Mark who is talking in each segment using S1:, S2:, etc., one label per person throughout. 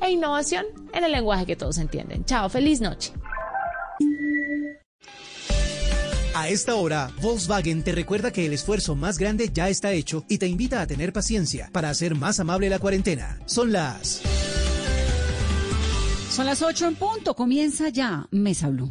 S1: e innovación en el lenguaje que todos entienden. Chao, feliz noche.
S2: A esta hora, Volkswagen te recuerda que el esfuerzo más grande ya está hecho y te invita a tener paciencia para hacer más amable la cuarentena. Son las...
S3: Son las 8 en punto. Comienza ya Mesa Blue.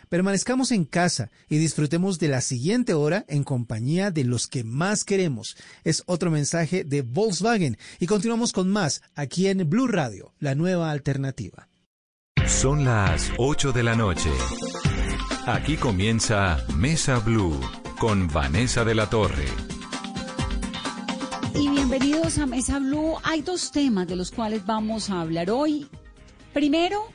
S2: permanezcamos en casa y disfrutemos de la siguiente hora en compañía de los que más queremos. Es otro mensaje de Volkswagen y continuamos con más aquí en Blue Radio, la nueva alternativa.
S4: Son las 8 de la noche. Aquí comienza Mesa Blue con Vanessa de la Torre.
S3: Y bienvenidos a Mesa Blue. Hay dos temas de los cuales vamos a hablar hoy. Primero,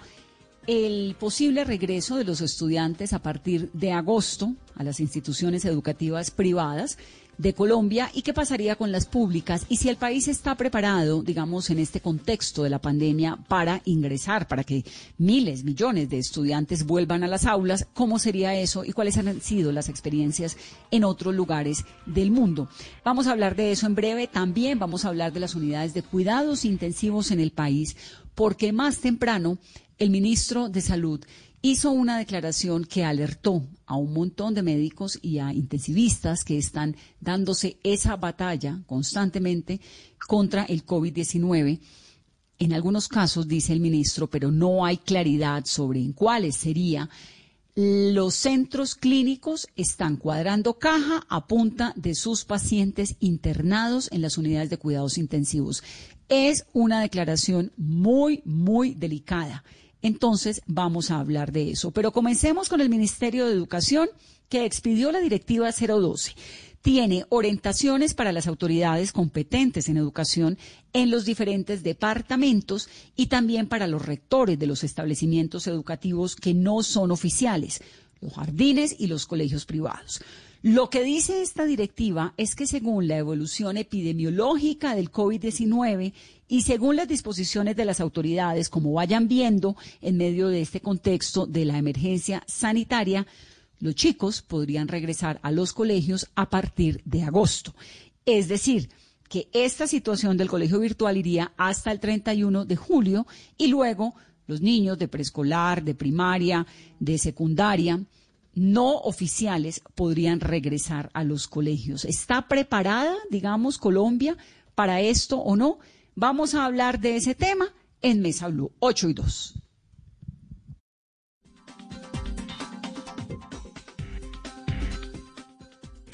S3: el posible regreso de los estudiantes a partir de agosto a las instituciones educativas privadas de Colombia y qué pasaría con las públicas y si el país está preparado, digamos, en este contexto de la pandemia para ingresar, para que miles, millones de estudiantes vuelvan a las aulas, cómo sería eso y cuáles han sido las experiencias en otros lugares del mundo. Vamos a hablar de eso en breve. También vamos a hablar de las unidades de cuidados intensivos en el país, porque más temprano el ministro de Salud hizo una declaración que alertó a un montón de médicos y a intensivistas que están dándose esa batalla constantemente contra el COVID-19. En algunos casos, dice el ministro, pero no hay claridad sobre en cuáles sería. Los centros clínicos están cuadrando caja a punta de sus pacientes internados en las unidades de cuidados intensivos. Es una declaración muy, muy delicada entonces vamos a hablar de eso. Pero comencemos con el Ministerio de Educación que expidió la Directiva 012 tiene orientaciones para las autoridades competentes en educación en los diferentes departamentos y también para los rectores de los establecimientos educativos que no son oficiales, los jardines y los colegios privados. Lo que dice esta directiva es que según la evolución epidemiológica del COVID-19 y según las disposiciones de las autoridades, como vayan viendo en medio de este contexto de la emergencia sanitaria, los chicos podrían regresar a los colegios a partir de agosto. Es decir, que esta situación del colegio virtual iría hasta el 31 de julio y luego los niños de preescolar, de primaria, de secundaria, no oficiales podrían regresar a los colegios. ¿Está preparada, digamos, Colombia para esto o no? Vamos a hablar de ese tema en Mesa Blue 8 y 2.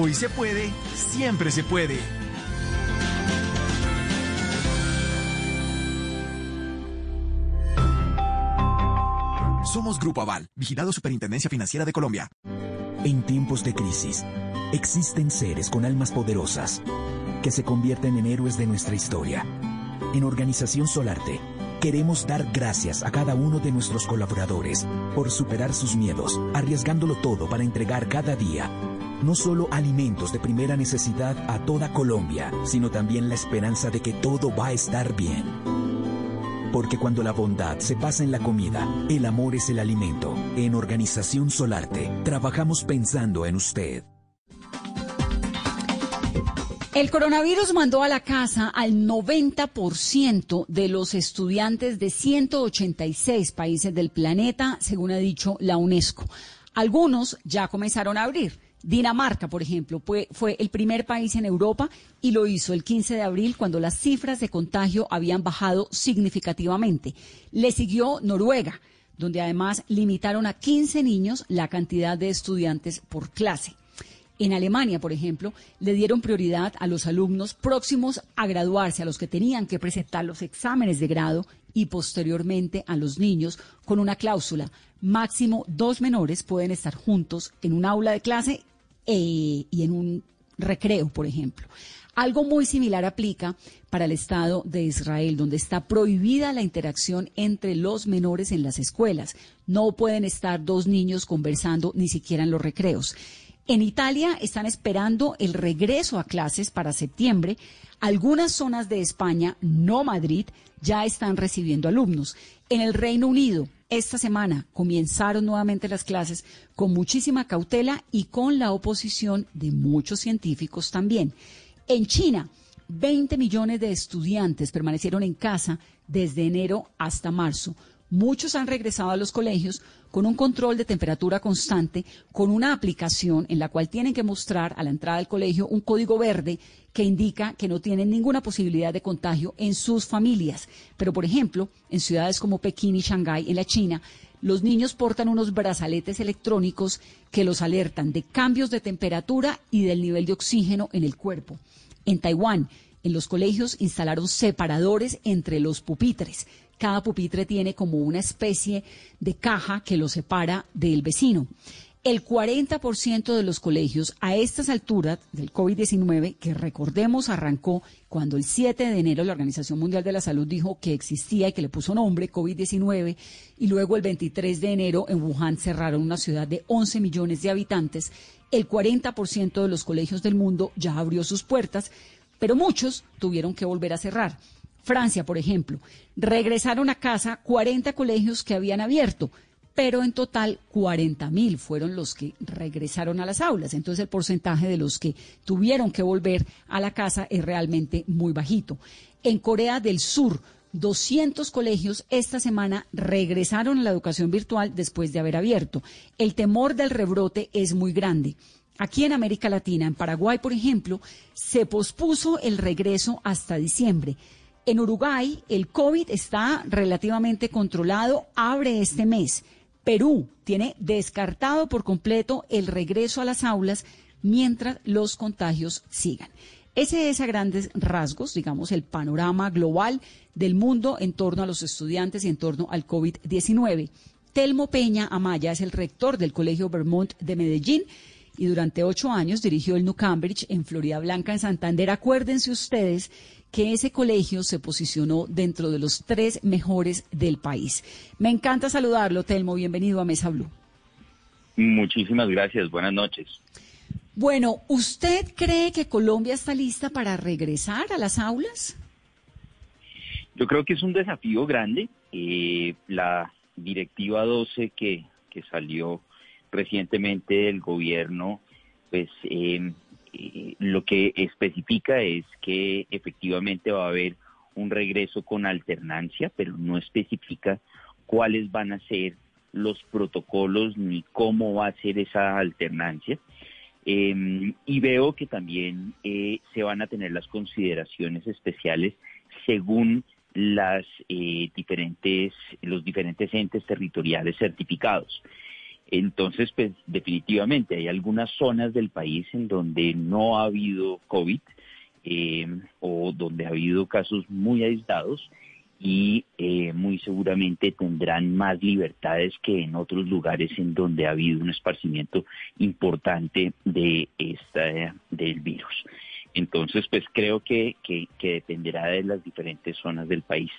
S5: Hoy se puede, siempre se puede.
S6: Somos Grupo Aval, vigilado Superintendencia Financiera de Colombia.
S7: En tiempos de crisis, existen seres con almas poderosas que se convierten en héroes de nuestra historia. En Organización Solarte, queremos dar gracias a cada uno de nuestros colaboradores por superar sus miedos, arriesgándolo todo para entregar cada día no solo alimentos de primera necesidad a toda Colombia, sino también la esperanza de que todo va a estar bien. Porque cuando la bondad se pasa en la comida, el amor es el alimento. En Organización Solarte, trabajamos pensando en usted.
S3: El coronavirus mandó a la casa al 90% de los estudiantes de 186 países del planeta, según ha dicho la UNESCO. Algunos ya comenzaron a abrir. Dinamarca, por ejemplo, fue, el primer país en Europa y lo hizo el 15 de abril cuando las cifras de contagio habían bajado significativamente. Le siguió Noruega, donde además limitaron a 15 niños la cantidad de estudiantes por clase. En Alemania, por ejemplo, le dieron prioridad a los alumnos próximos a graduarse, a los que tenían que presentar los exámenes de grado y posteriormente a los niños con una cláusula. Máximo dos menores pueden estar juntos en un aula de clase eh, y en un recreo, por ejemplo. Algo muy similar aplica para el Estado de Israel, donde está prohibida la interacción entre los menores en las escuelas. No pueden estar dos niños conversando ni siquiera en los recreos. En Italia están esperando el regreso a clases para septiembre. Algunas zonas de España, no Madrid, ya están recibiendo alumnos. En el Reino Unido, esta semana comenzaron nuevamente las clases con muchísima cautela y con la oposición de muchos científicos también. En China, 20 millones de estudiantes permanecieron en casa desde enero hasta marzo. Muchos han regresado a los colegios con un control de temperatura constante, con una aplicación en la cual tienen que mostrar a la entrada del colegio un código verde que indica que no tienen ninguna posibilidad de contagio en sus familias. Pero, por ejemplo, en ciudades como Pekín y Shanghái, en la China, los niños portan unos brazaletes electrónicos que los alertan de cambios de temperatura y del nivel de oxígeno en el cuerpo. En Taiwán, en los colegios instalaron separadores entre los pupitres. Cada pupitre tiene como una especie de caja que lo separa del vecino el 40% de los colegios a estas alturas del COVID-19, que recordemos arrancó cuando el 7 de enero la Organización Mundial de la Salud dijo que existía y que le puso nombre COVID-19, y luego el 23 de enero en Wuhan cerraron una ciudad de 11 millones de habitantes, el 40% de los colegios del mundo ya abrió sus puertas, pero muchos tuvieron que volver a cerrar. Francia, por ejemplo, regresaron a casa 40 colegios que habían abierto, pero en total 40 mil fueron los que regresaron a las aulas. Entonces el porcentaje de los que tuvieron que volver a la casa es realmente muy bajito. En Corea del Sur, 200 colegios esta semana regresaron a la educación virtual después de haber abierto. El temor del rebrote es muy grande. Aquí en América Latina, en Paraguay, por ejemplo, se pospuso el regreso hasta diciembre. En Uruguay, el COVID está relativamente controlado, abre este mes. Perú tiene descartado por completo el regreso a las aulas mientras los contagios sigan. Ese es a grandes rasgos, digamos, el panorama global del mundo en torno a los estudiantes y en torno al COVID-19. Telmo Peña Amaya es el rector del Colegio Vermont de Medellín y durante ocho años dirigió el New Cambridge en Florida Blanca, en Santander. Acuérdense ustedes que ese colegio se posicionó dentro de los tres mejores del país. Me encanta saludarlo, Telmo. Bienvenido a Mesa Blue.
S8: Muchísimas gracias. Buenas noches.
S3: Bueno, ¿usted cree que Colombia está lista para regresar a las aulas?
S8: Yo creo que es un desafío grande. Eh, la directiva 12 que, que salió recientemente del gobierno, pues eh, eh, lo que especifica es que efectivamente va a haber un regreso con alternancia, pero no especifica cuáles van a ser los protocolos ni cómo va a ser esa alternancia. Em, y veo que también eh, se van a tener las consideraciones especiales según las eh, diferentes, los diferentes entes territoriales certificados. Entonces, pues definitivamente hay algunas zonas del país en donde no ha habido COVID eh, o donde ha habido casos muy aislados y eh, muy seguramente tendrán más libertades que en otros lugares en donde ha habido un esparcimiento importante de esta del virus. Entonces, pues creo que, que, que dependerá de las diferentes zonas del país.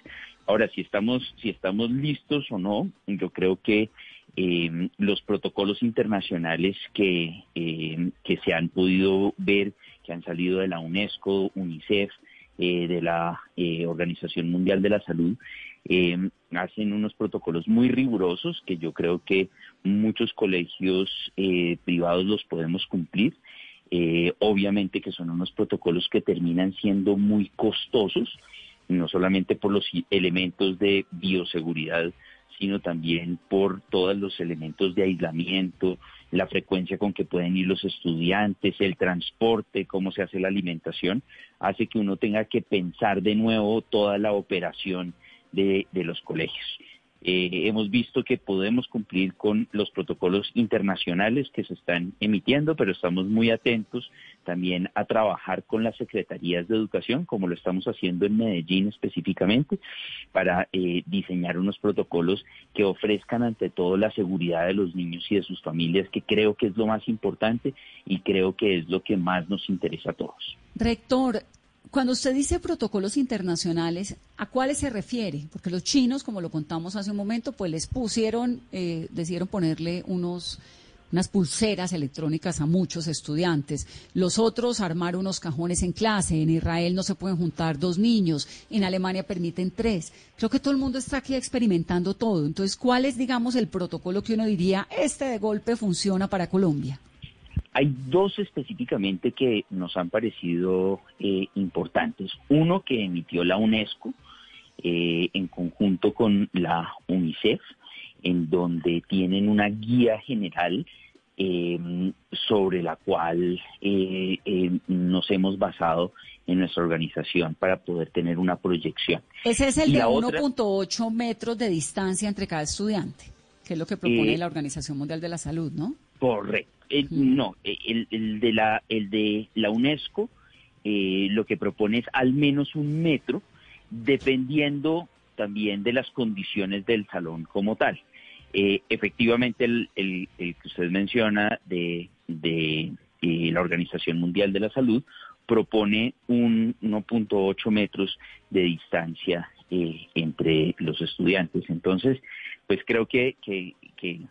S8: Ahora, si estamos, si estamos listos o no, yo creo que eh, los protocolos internacionales que, eh, que se han podido ver, que han salido de la UNESCO, UNICEF, eh, de la eh, Organización Mundial de la Salud, hacen unos protocolos muy rigurosos que yo creo que muchos colegios privados los podemos cumplir. obviamente que son unos protocolos que terminan siendo muy costosos, no solamente por los elementos de bioseguridad, sino también por todos los elementos de aislamiento, la frecuencia con que pueden ir los estudiantes, el transporte, cómo se hace la alimentación, hace que uno tenga que pensar de nuevo toda la operación de, los colegios. Eh, hemos visto que podemos cumplir con los protocolos internacionales que se están emitiendo, pero estamos muy atentos también a trabajar con las secretarías de educación, como lo estamos haciendo en Medellín específicamente, para eh, diseñar unos protocolos que ofrezcan ante todo la seguridad de los niños y de sus familias, que creo que es lo más importante y creo que es lo que más nos interesa a todos.
S3: Rector, cuando usted dice protocolos internacionales, ¿a cuáles se refiere? Porque los chinos, como lo contamos hace un momento, pues les pusieron, eh, decidieron ponerle unos unas pulseras electrónicas a muchos estudiantes. Los otros armaron unos cajones en clase. En Israel no se pueden juntar dos niños. En Alemania permiten tres. Creo que todo el mundo está aquí experimentando todo. Entonces, ¿cuál es, digamos, el protocolo que uno diría, este de golpe funciona para Colombia?
S8: Hay dos específicamente que nos han parecido eh, importantes. Uno que emitió la UNESCO eh, en conjunto con la UNICEF, en donde tienen una guía general em, sobre la cual eh, em, nos hemos basado en nuestra organización para poder tener una proyección.
S3: Ese es el de 1.8 metros de distancia entre cada estudiante, que es lo que propone la Organización Mundial de la Salud, ¿no?
S8: Correcto. Eh, no, eh, el, de la, el de la UNESCO eh, lo que propone es al menos un metro, dependiendo también de las condiciones del salón como tal. efectivamente, el, el, que usted menciona de, de la Organización Mundial de la Salud propone un 1.8 metros de distancia entre los estudiantes. Entonces, pues creo que, que, que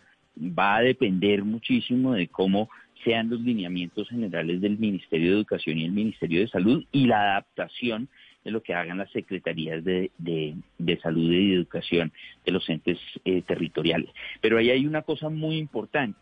S8: va a depender muchísimo de cómo sean los lineamientos generales del Ministerio de Educación y el Ministerio de Salud y la adaptación de lo que hagan las secretarías de, salud y de educación de los entes eh, territoriales. Pero ahí hay una cosa muy importante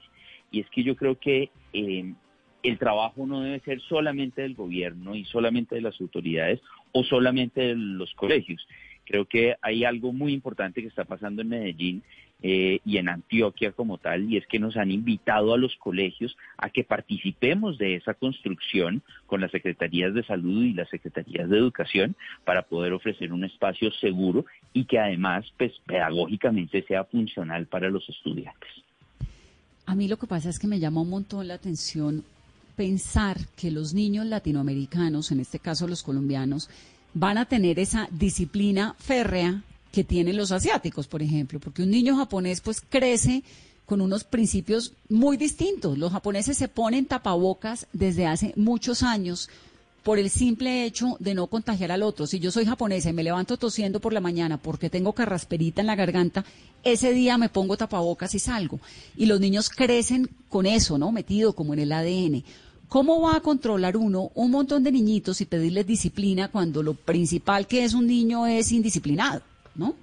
S8: y es que yo creo que eh, el trabajo no debe ser solamente del gobierno y solamente de las autoridades o solamente de los colegios. Creo que hay algo muy importante que está pasando en Medellín eh, y en Antioquia como tal, y es que nos han invitado a los colegios a que participemos de esa construcción con las secretarías de salud y las secretarías de educación para poder ofrecer un espacio seguro y que además, pues, pedagógicamente sea funcional para los estudiantes.
S3: A mí lo que pasa es que me llama un montón la atención pensar que los niños latinoamericanos, en este caso los colombianos, van a tener esa disciplina férrea que tienen los asiáticos, por ejemplo, porque un niño japonés pues crece con unos principios muy distintos. Los japoneses se ponen tapabocas desde hace muchos años por el simple hecho de no contagiar al otro. Si yo soy japonesa y me levanto tosiendo por la mañana porque tengo carrasperita en la garganta, ese día me pongo tapabocas y salgo. Y los niños crecen con eso, ¿no? Metido como en el ADN. ¿Cómo va a controlar uno un montón de niñitos y pedirles disciplina cuando lo principal que es un niño es indisciplinado? ¿No?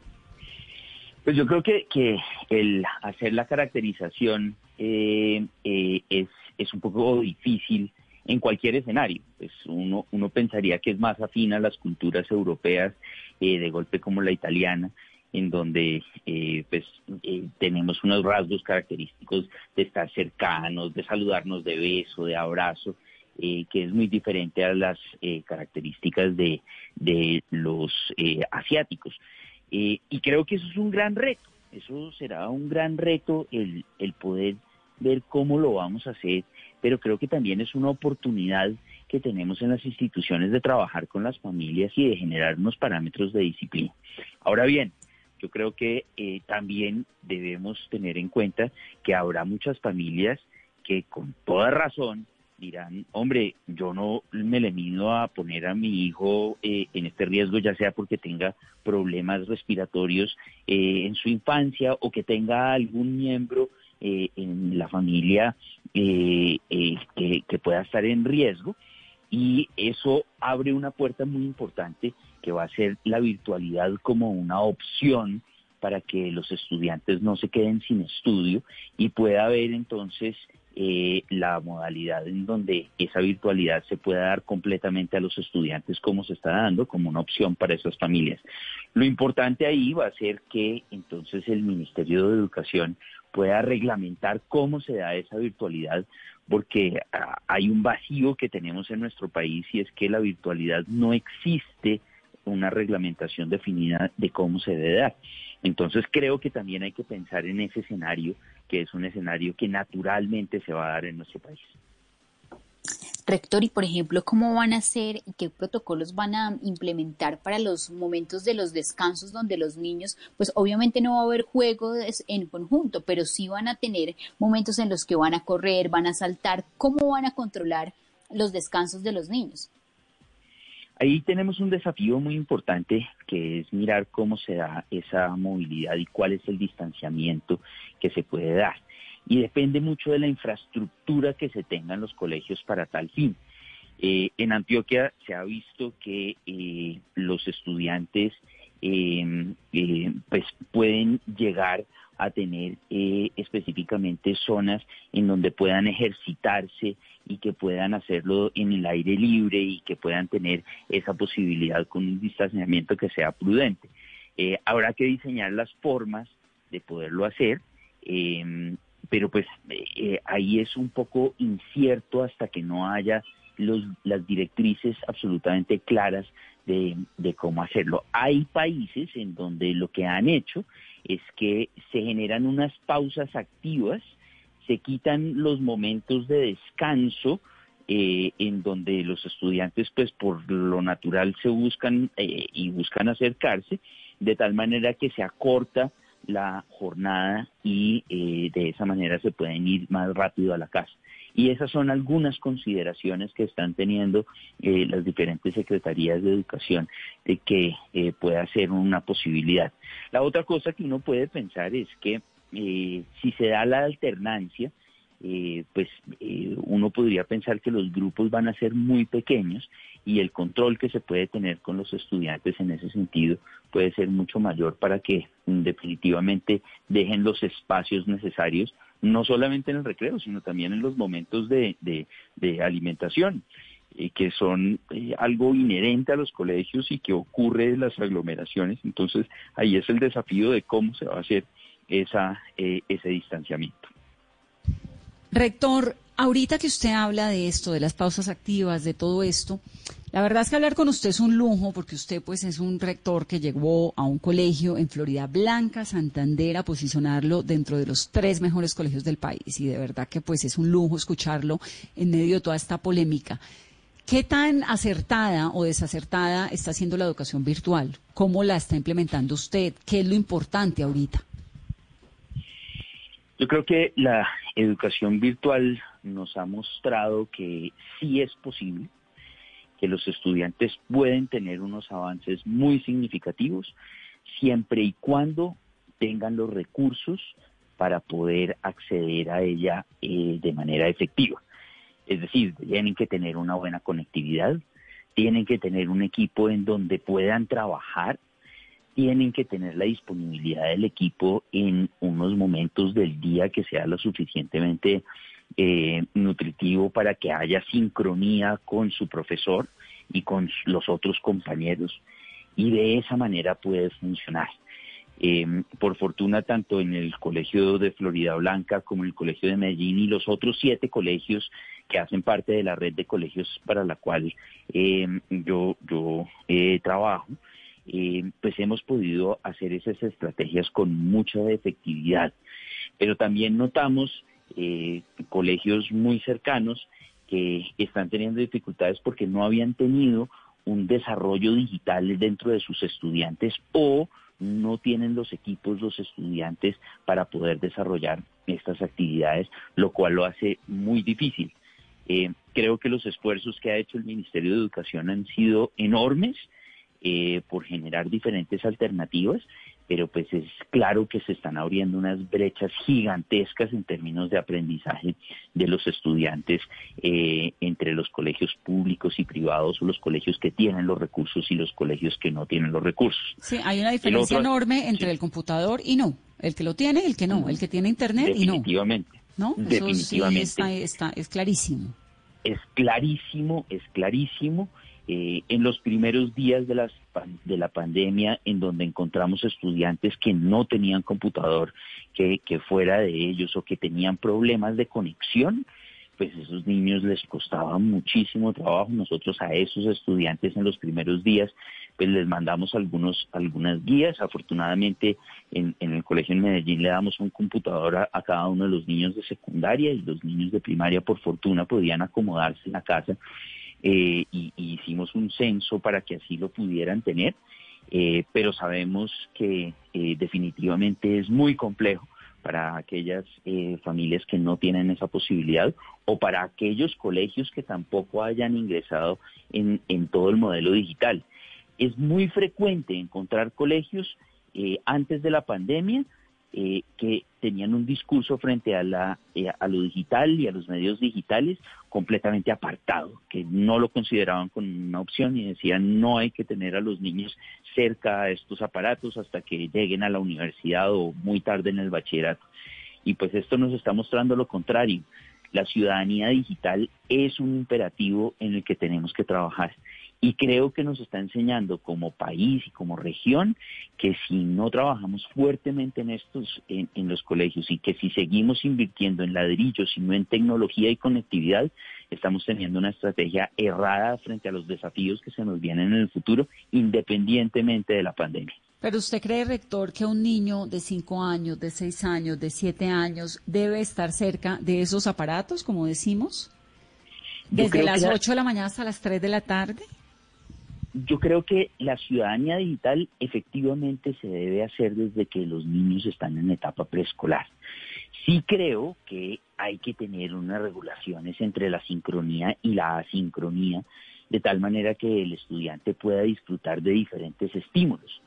S8: Pues yo creo que, que el hacer la caracterización eh, eh, es, es un poco difícil en cualquier escenario. Pues uno, uno pensaría que es más afín a las culturas europeas, eh, de golpe como la italiana, en donde pues tenemos unos rasgos característicos de estar cercanos, de saludarnos de beso, de abrazo, que es muy diferente a las características de, de los asiáticos. Eh, y creo que eso es un gran reto, eso será un gran reto el, el poder ver cómo lo vamos a hacer, pero creo que también es una oportunidad que tenemos en las instituciones de trabajar con las familias y de generar unos parámetros de disciplina. Ahora bien, yo creo que eh, también debemos tener en cuenta que habrá muchas familias que con toda razón dirán, hombre, yo no me le mido a poner a mi hijo eh, en este riesgo, ya sea porque tenga problemas respiratorios eh, en su infancia o que tenga algún miembro eh, en la familia que, que pueda estar en riesgo. Y eso abre una puerta muy importante que va a ser la virtualidad como una opción para que los estudiantes no se queden sin estudio y pueda haber entonces eh, la modalidad en donde esa virtualidad se pueda dar completamente a los estudiantes como se está dando, como una opción para esas familias. Lo importante ahí va a ser que entonces el Ministerio de Educación pueda reglamentar cómo se da esa virtualidad, porque ah, hay un vacío que tenemos en nuestro país y es que la virtualidad no existe una reglamentación definida de cómo se debe dar. Entonces creo que también hay que pensar en ese escenario, que es un escenario que naturalmente se va a dar en nuestro país.
S9: Rector, y por ejemplo, ¿cómo van a hacer y qué protocolos van a implementar para los momentos de los descansos donde los niños, pues obviamente no va a haber juegos en conjunto, pero sí van a tener momentos en los que van a correr, van a saltar? ¿Cómo van a controlar los descansos de los niños?
S8: Ahí tenemos un desafío muy importante que es mirar cómo se da esa movilidad y cuál es el distanciamiento que se puede dar y depende mucho de la infraestructura que se tenga en los colegios para tal fin. Eh, en Antioquia se ha visto que eh, los estudiantes em, eh, pues pueden llegar a tener específicamente zonas en donde puedan ejercitarse y que puedan hacerlo en el aire libre y que puedan tener esa posibilidad con un distanciamiento que sea prudente. habrá que diseñar las formas de poderlo hacer em, pero pues eh, ahí es un poco incierto hasta que no haya los, las directrices absolutamente claras de, cómo hacerlo. Hay países en donde lo que han hecho es que se generan unas pausas activas, se quitan los momentos de descanso, eh, en donde los estudiantes pues por lo natural se buscan eh, y buscan acercarse, de tal manera que se acorta la jornada y eh, de esa manera se pueden ir más rápido a la casa. Y esas son algunas consideraciones que están teniendo eh, las diferentes secretarías de educación de que eh, pueda ser una posibilidad. La otra cosa que uno puede pensar es que si se da la alternancia, pues uno podría pensar que los grupos van a ser muy pequeños y el control que se puede tener con los estudiantes en ese sentido puede ser mucho mayor para que definitivamente dejen los espacios necesarios, no solamente en el recreo, sino también en los momentos de, alimentación, eh, que son eh, algo inherente a los colegios y que ocurre en las aglomeraciones. Entonces, ahí es el desafío de cómo se va a hacer esa, eh, ese distanciamiento.
S3: Rector, ahorita que usted habla de esto, de las pausas activas, de todo esto, la verdad es que hablar con usted es un lujo porque usted pues es un rector que llegó a un colegio en Florida Blanca, Santander, a posicionarlo dentro de los tres mejores colegios del país y de verdad que pues es un lujo escucharlo en medio de toda esta polémica. ¿Qué tan acertada o desacertada está siendo la educación virtual? ¿Cómo la está implementando usted? ¿Qué es lo importante ahorita?
S8: Yo creo que la educación virtual nos ha mostrado que sí es posible, que los estudiantes pueden tener unos avances muy significativos siempre y cuando tengan los recursos para poder acceder a ella eh, de manera efectiva. Es decir, tienen que tener una buena conectividad, tienen que tener un equipo en donde puedan trabajar tienen que tener la disponibilidad del equipo en unos momentos del día que sea lo suficientemente eh, nutritivo para que haya sincronía con su profesor y con los otros compañeros y de esa manera puede funcionar. Em, por fortuna, tanto en el Colegio de Florida Blanca como en el Colegio de Medellín y los otros siete colegios que hacen parte de la red de colegios para la cual em, yo, yo eh, trabajo, eh, pues hemos podido hacer esas estrategias con mucha efectividad. Pero también notamos eh, colegios muy cercanos que están teniendo dificultades porque no habían tenido un desarrollo digital dentro de sus estudiantes o no tienen los equipos los estudiantes para poder desarrollar estas actividades, lo cual lo hace muy difícil. Eh, creo que los esfuerzos que ha hecho el Ministerio de Educación han sido enormes eh, por generar diferentes alternativas, pero pues es claro que se están abriendo unas brechas gigantescas en términos de aprendizaje de los estudiantes eh, entre los colegios públicos y privados o los colegios que tienen los recursos y los colegios que no tienen los recursos.
S3: Sí, hay una diferencia enorme entre el computador y no. El que lo tiene y el que no. El que tiene internet y no.
S8: Definitivamente.
S3: ¿No?
S8: Definitivamente.
S3: está, es clarísimo.
S8: Es clarísimo, es clarísimo. Eh, en los primeros días de, las, de la pandemia, en donde encontramos estudiantes que no tenían computador, que, que fuera de ellos o que tenían problemas de conexión, pues esos niños les costaba muchísimo trabajo. Nosotros a esos estudiantes en los primeros días pues les mandamos algunos, algunas guías. Afortunadamente en, el colegio en Medellín le damos un computador a, cada uno de los niños de secundaria y los niños de primaria por fortuna podían acomodarse en la casa eh, y, hicimos un censo para que así lo pudieran tener. Eh, pero sabemos que eh, definitivamente es muy complejo para aquellas familias que no tienen esa posibilidad o para aquellos colegios que tampoco hayan ingresado en, en todo el modelo digital. Es muy frecuente encontrar colegios eh, antes de la pandemia eh, que tenían un discurso frente a, la, eh, a lo digital y a los medios digitales completamente apartado, que no lo consideraban como una opción y decían no hay que tener a los niños cerca a estos aparatos hasta que lleguen a la universidad o muy tarde en el bachillerato. Y pues esto nos está mostrando lo contrario. La ciudadanía digital es un imperativo en el que tenemos que trabajar. Y creo que nos está enseñando como país y como región que si no trabajamos fuertemente en estos, en, los colegios y que si seguimos invirtiendo en ladrillos y no en tecnología y conectividad, estamos teniendo una estrategia errada frente a los desafíos que se nos vienen en el futuro, independientemente de la pandemia.
S3: Pero usted cree, rector, que un niño de cinco años, de seis años, de siete años debe estar cerca de esos aparatos, como decimos, desde las ocho de la mañana hasta las tres de la tarde?
S8: Yo creo que la ciudadanía digital efectivamente se debe hacer desde que los niños están en etapa preescolar. Sí creo que hay que tener unas regulaciones entre la sincronía y la asincronía, de tal manera que el estudiante pueda disfrutar de diferentes estímulos.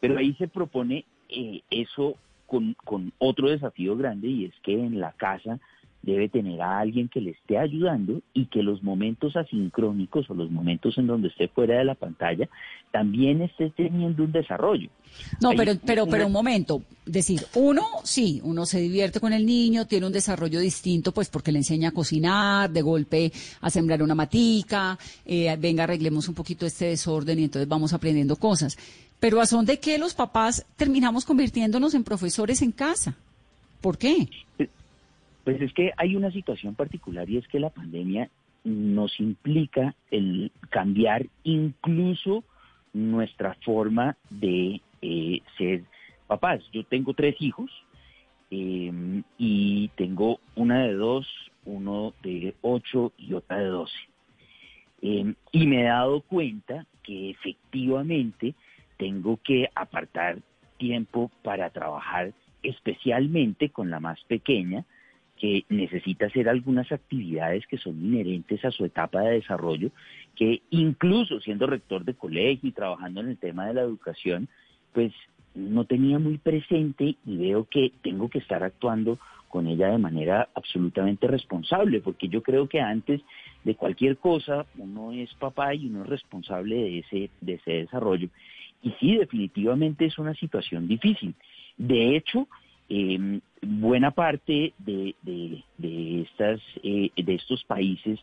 S8: Pero ahí se propone eh, eso con, con otro desafío grande y es que en la casa debe tener a alguien que le esté ayudando y que los momentos asincrónicos o los momentos en donde esté fuera de la pantalla también esté teniendo un desarrollo.
S3: No, pero, pero, pero un momento, decir, uno sí, uno se divierte con el niño, tiene un desarrollo distinto, pues porque le enseña a cocinar, de golpe a sembrar una matica, eh, venga, arreglemos un poquito este desorden y entonces vamos aprendiendo cosas. Pero a son de qué los papás terminamos convirtiéndonos en profesores en casa. ¿Por qué?
S8: Eh, pues es que hay una situación particular y es que la pandemia nos implica el cambiar incluso nuestra forma de eh, ser papás. Yo tengo tres hijos em, y tengo una de dos, uno de ocho y otra de doce. Em, y me he dado cuenta que efectivamente tengo que apartar tiempo para trabajar especialmente con la más pequeña, que necesita hacer algunas actividades que son inherentes a su etapa de desarrollo, que incluso siendo rector de colegio y trabajando en el tema de la educación, pues no tenía muy presente y veo que tengo que estar actuando con ella de manera absolutamente responsable, porque yo creo que antes de cualquier cosa uno es papá y uno es responsable de ese, de ese desarrollo. Y sí, definitivamente es una situación difícil. De hecho, eh, buena parte de, de, estas, eh, de estos países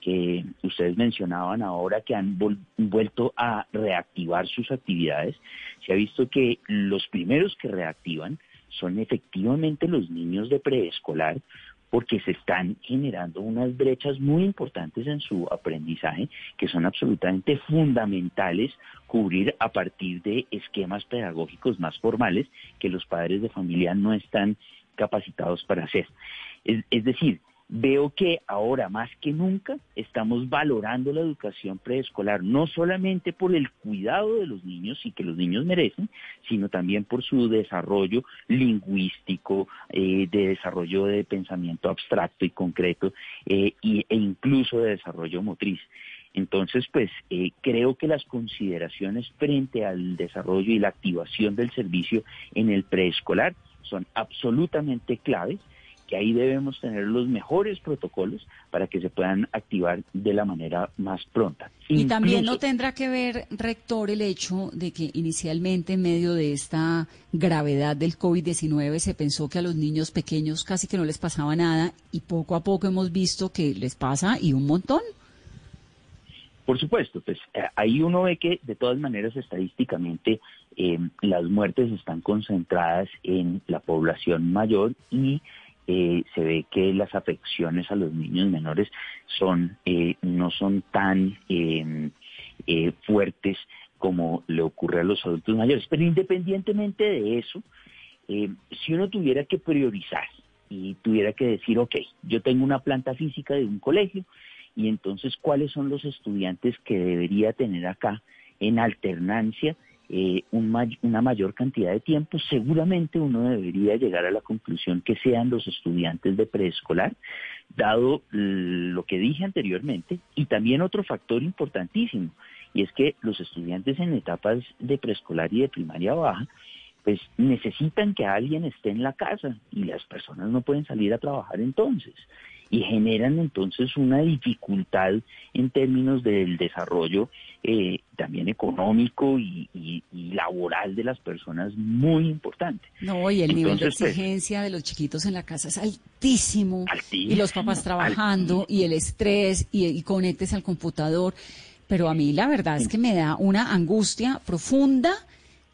S8: que ustedes mencionaban ahora que han vuelto a reactivar sus actividades, se ha visto que los primeros que reactivan son efectivamente los niños de preescolar, porque se están generando unas brechas muy importantes en su aprendizaje que son absolutamente fundamentales cubrir a partir de esquemas pedagógicos más formales que los padres de familia no están capacitados para hacer. Es, decir, veo que ahora más que nunca estamos valorando la educación preescolar, no solamente por el cuidado de los niños y que los niños merecen, sino también por su desarrollo lingüístico, eh, de desarrollo de pensamiento abstracto y concreto eh, e incluso de desarrollo motriz. Entonces, pues eh, creo que las consideraciones frente al desarrollo y la activación del servicio en el preescolar son absolutamente claves que ahí debemos tener los mejores protocolos para que se puedan activar de la manera más pronta.
S3: Y también no tendrá que ver, rector, el hecho de que inicialmente en medio de esta gravedad del COVID-19 se pensó que a los niños pequeños casi que no les pasaba nada y poco a poco hemos visto que les pasa y un montón.
S8: Por supuesto, pues eh, ahí uno ve que de todas maneras estadísticamente eh, las muertes están concentradas en la población mayor y eh, se ve que las afecciones a los niños menores son eh, no son tan em, eh, fuertes como le ocurre a los adultos mayores. Pero independientemente de eso, eh, si uno tuviera que priorizar y tuviera que decir, ok, yo tengo una planta física de un colegio y entonces cuáles son los estudiantes que debería tener acá en alternancia eh, una mayor cantidad de tiempo, seguramente uno debería llegar a la conclusión que sean los estudiantes de preescolar, dado lo que dije anteriormente, y también otro factor importantísimo, y es que los estudiantes en etapas de preescolar y de primaria baja, pues necesitan que alguien esté en la casa y las personas no pueden salir a trabajar entonces y generan entonces una dificultad en términos del desarrollo eh, también económico y, laboral de las personas muy importante.
S3: No, y el nivel de pues, exigencia de los chiquitos en la casa es altísimo, y los papás trabajando y el estrés y, y conectes al computador. Pero a mí la verdad es que me da una angustia profunda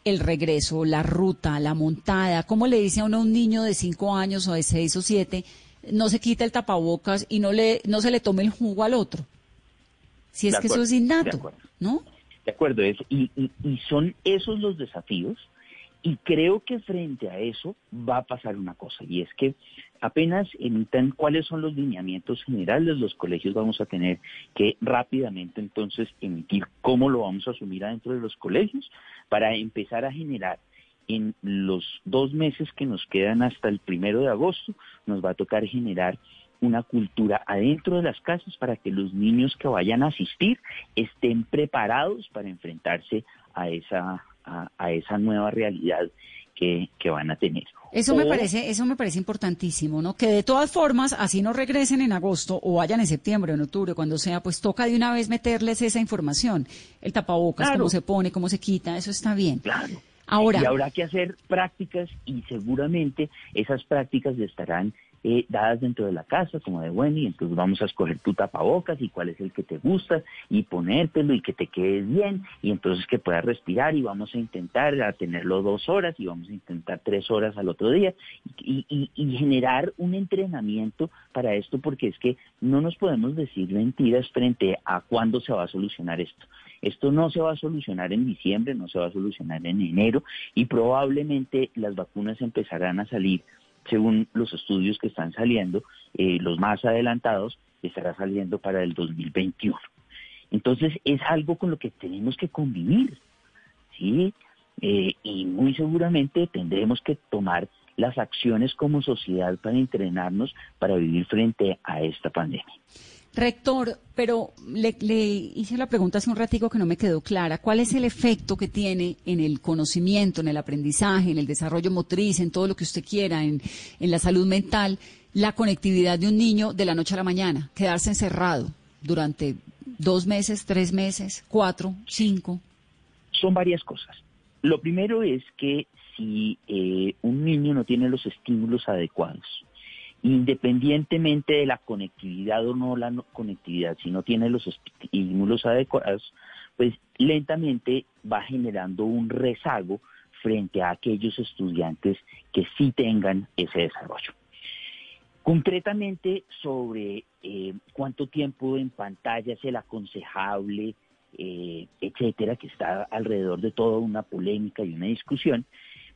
S3: el regreso, la ruta, la montada. ¿Cómo le dice a uno a un niño de cinco años o de seis o siete? No se quita el tapabocas y no le no se le tome el jugo al otro. Si es que eso es innato, ¿no?
S8: De acuerdo, es, y, y, son esos los desafíos y creo que frente a eso va a pasar una cosa y es que apenas emitan cuáles son los lineamientos generales, los colegios vamos a tener que rápidamente entonces emitir cómo lo vamos a asumir adentro de los colegios para empezar a generar en los dos meses que nos quedan hasta el primero de agosto, nos va a tocar generar una cultura adentro de las casas para que los niños que vayan a asistir estén preparados para enfrentarse a esa, a, esa nueva realidad que, van a tener.
S3: Eso me parece, eso me parece importantísimo, ¿no? Que de todas formas, así no regresen en agosto o vayan en septiembre o en octubre, cuando sea, pues toca de una vez meterles esa información. El tapabocas, cómo se pone, cómo se quita, eso está bien.
S8: Claro. Y habrá que hacer prácticas y seguramente esas prácticas estarán eh, dadas dentro de la casa, como de bueno, y entonces vamos a escoger tu tapabocas y cuál es el que te gusta y ponértelo y que te quede bien y entonces que puedas respirar y vamos a intentar tenerlo dos horas y vamos a intentar tres horas al otro día y, y generar un entrenamiento para esto porque es que no nos podemos decir mentiras frente a cuándo se va a solucionar esto. Esto no se va a solucionar en diciembre, no se va a solucionar en enero y probablemente las vacunas empezarán a salir según los estudios que están saliendo, eh, los más adelantados, estará saliendo para el 2021. Entonces es algo con lo que tenemos que convivir, ¿sí? Eh, y muy seguramente tendremos que tomar las acciones como sociedad para entrenarnos para vivir frente a esta pandemia.
S3: Rector, pero le, hice la pregunta hace un ratico que no me quedó clara. ¿Cuál es el efecto que tiene en el conocimiento, en el aprendizaje, en el desarrollo motriz, en todo lo que usted quiera, en, en la salud mental, la conectividad de un niño de la noche a la mañana? Quedarse encerrado durante dos meses, tres meses, cuatro, cinco.
S8: Son varias cosas. Lo primero es que si eh, un niño no tiene los estímulos adecuados, independientemente de la conectividad o no la conectividad, si no tiene los estímulos adecuados, pues lentamente va generando un rezago frente a aquellos estudiantes que sí tengan ese desarrollo. Concretamente sobre eh, cuánto tiempo en pantalla es el aconsejable, eh, etcétera, que está alrededor de toda una polémica y una discusión,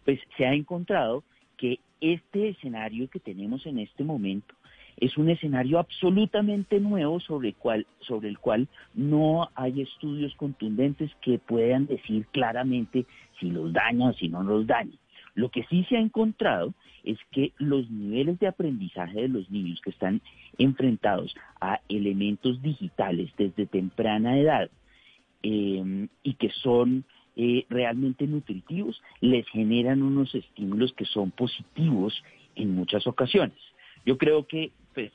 S8: pues se ha encontrado que este escenario que tenemos en este momento es un escenario absolutamente nuevo sobre cual, sobre el cual no hay estudios contundentes que puedan decir claramente si los daña o si no los daña. Lo que sí se ha encontrado es que los niveles de aprendizaje de los niños que están enfrentados a elementos digitales desde temprana edad eh, y que son eh, realmente nutritivos, les generan unos estímulos que son positivos en muchas ocasiones. Yo creo que pues,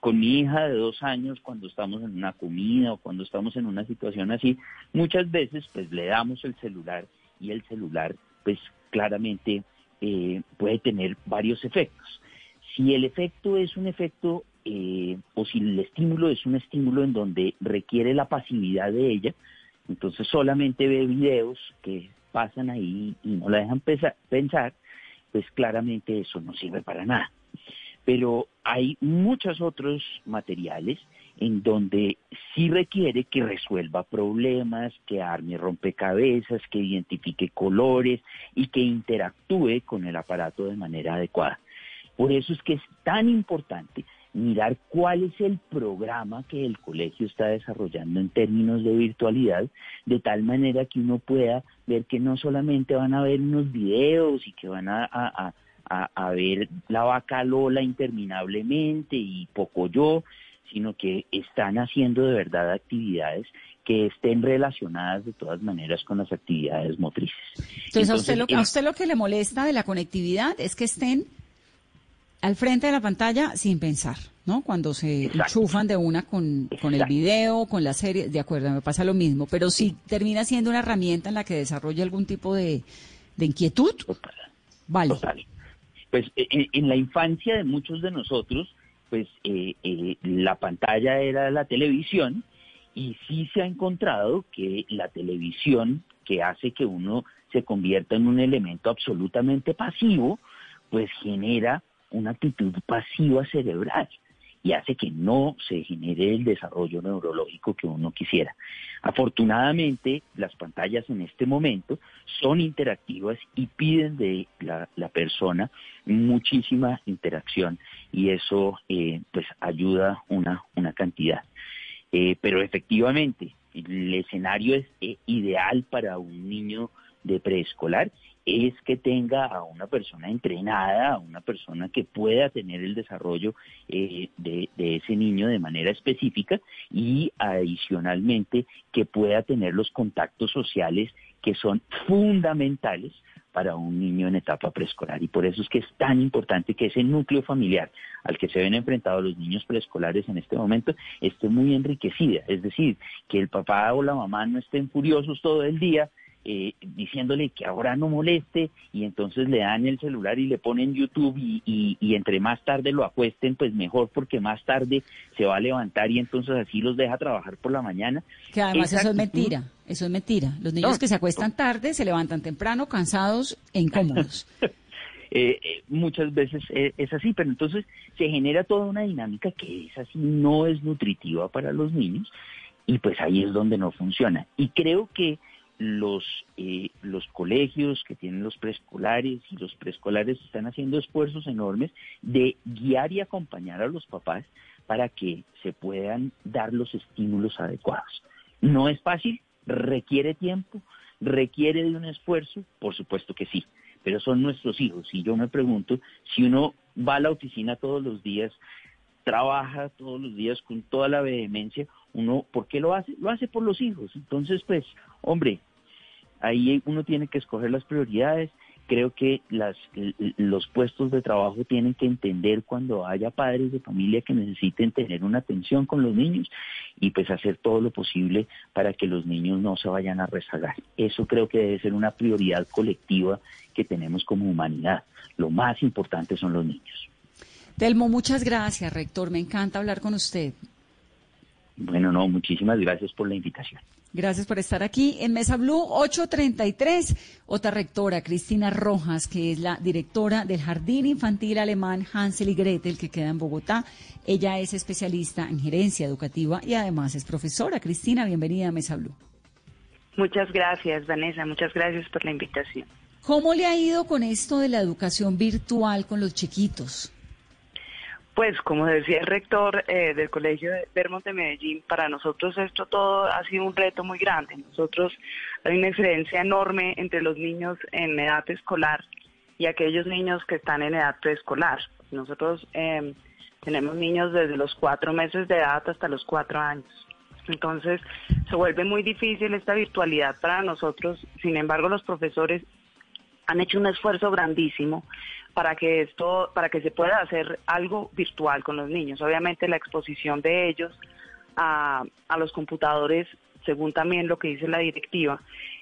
S8: con mi hija de dos años, cuando estamos en una comida o cuando estamos en una situación así, muchas veces pues le damos el celular y el celular pues claramente eh, puede tener varios efectos. Si el efecto es un efecto eh, o si el estímulo es un estímulo en donde requiere la pasividad de ella, entonces solamente ve videos que pasan ahí y no la dejan pensar, pues claramente eso no sirve para nada. Pero hay muchos otros materiales en donde sí requiere que resuelva problemas, que arme rompecabezas, que identifique colores y que interactúe con el aparato de manera adecuada. Por eso es que es tan importante mirar cuál es el programa que el colegio está desarrollando en términos de virtualidad, de tal manera que uno pueda ver que no solamente van a ver unos videos y que van a, ver la vaca Lola interminablemente y poco yo, sino que están haciendo de verdad actividades que estén relacionadas de todas maneras con las actividades motrices.
S3: Entonces, a, usted lo, a usted lo que le molesta de la conectividad es que estén al frente de la pantalla sin pensar, ¿no? Cuando se enchufan de una con, con el video, con la serie, de acuerdo, me pasa lo mismo, pero si termina siendo una herramienta en la que desarrolla algún tipo de, inquietud, vale.
S8: Pues eh, eh, en, la infancia de muchos de nosotros, pues eh, la pantalla era la televisión y sí se ha encontrado que la televisión que hace que uno se convierta en un elemento absolutamente pasivo, pues genera una actitud pasiva cerebral y hace que no se genere el desarrollo neurológico que uno quisiera. Afortunadamente, las pantallas en este momento son interactivas y piden de la, persona muchísima interacción y eso eh, pues ayuda una, una cantidad. Eh, pero efectivamente, el escenario es eh, ideal para un niño de preescolar es que tenga a una persona entrenada, a una persona que pueda tener el desarrollo eh, de, ese niño de manera específica y adicionalmente que pueda tener los contactos sociales que son fundamentales para un niño en etapa preescolar. Y por eso es que es tan importante que ese núcleo familiar al que se ven enfrentados los niños preescolares en este momento esté muy enriquecida. Es decir, que el papá o la mamá no estén furiosos todo el día eh, diciéndole que ahora no moleste y entonces le dan el celular y le ponen YouTube y, y, entre más tarde lo acuesten, pues mejor porque más tarde se va a levantar y entonces así los deja trabajar por la mañana.
S3: Que además eso es mentira, eso es mentira. Los niños que se acuestan tarde se levantan temprano, cansados e incómodos.
S8: Eh, eh, muchas veces es así, pero entonces se genera toda una dinámica que es así, no es nutritiva para los niños y pues ahí es donde no funciona. Y creo que los, eh, los colegios que tienen los preescolares y los preescolares están haciendo esfuerzos enormes de guiar y acompañar a los papás para que se puedan dar los estímulos adecuados. No es fácil, requiere tiempo, requiere de un esfuerzo, por supuesto que sí, pero son nuestros hijos. Y yo me pregunto, si uno va a la oficina todos los días, trabaja todos los días con toda la vehemencia, uno, ¿por qué lo hace? Lo hace por los hijos. Entonces, pues, hombre, ahí uno tiene que escoger las prioridades. Creo que las, los puestos de trabajo tienen que entender cuando haya padres de familia que necesiten tener una atención con los niños y pues hacer todo lo posible para que los niños no se vayan a rezagar. Eso creo que debe ser una prioridad colectiva que tenemos como humanidad. Lo más importante son los niños.
S3: Telmo, muchas gracias, rector. Me encanta hablar con usted.
S8: Bueno, no, muchísimas gracias por la invitación.
S3: Gracias por estar aquí en Mesa Blue 833. Otra rectora, Cristina Rojas, que es la directora del Jardín Infantil Alemán Hansel y Gretel, que queda en Bogotá. Ella es especialista en gerencia educativa y además es profesora. Cristina, bienvenida a Mesa Blue.
S10: Muchas gracias, Vanessa. Muchas gracias por la invitación.
S3: ¿Cómo le ha ido con esto de la educación virtual con los chiquitos?
S10: Pues como decía el rector eh, del Colegio de Vermont de Medellín, para nosotros esto todo ha sido un reto muy grande. Nosotros hay una diferencia enorme entre los niños en edad escolar y aquellos niños que están en edad preescolar. Nosotros em, tenemos niños desde los cuatro meses de edad hasta los cuatro años. Entonces se vuelve muy difícil esta virtualidad para nosotros. Sin embargo, los profesores han hecho un esfuerzo grandísimo para que esto, para que se pueda hacer algo virtual con los niños. Obviamente la exposición de ellos a, los computadores, según también lo que dice la directiva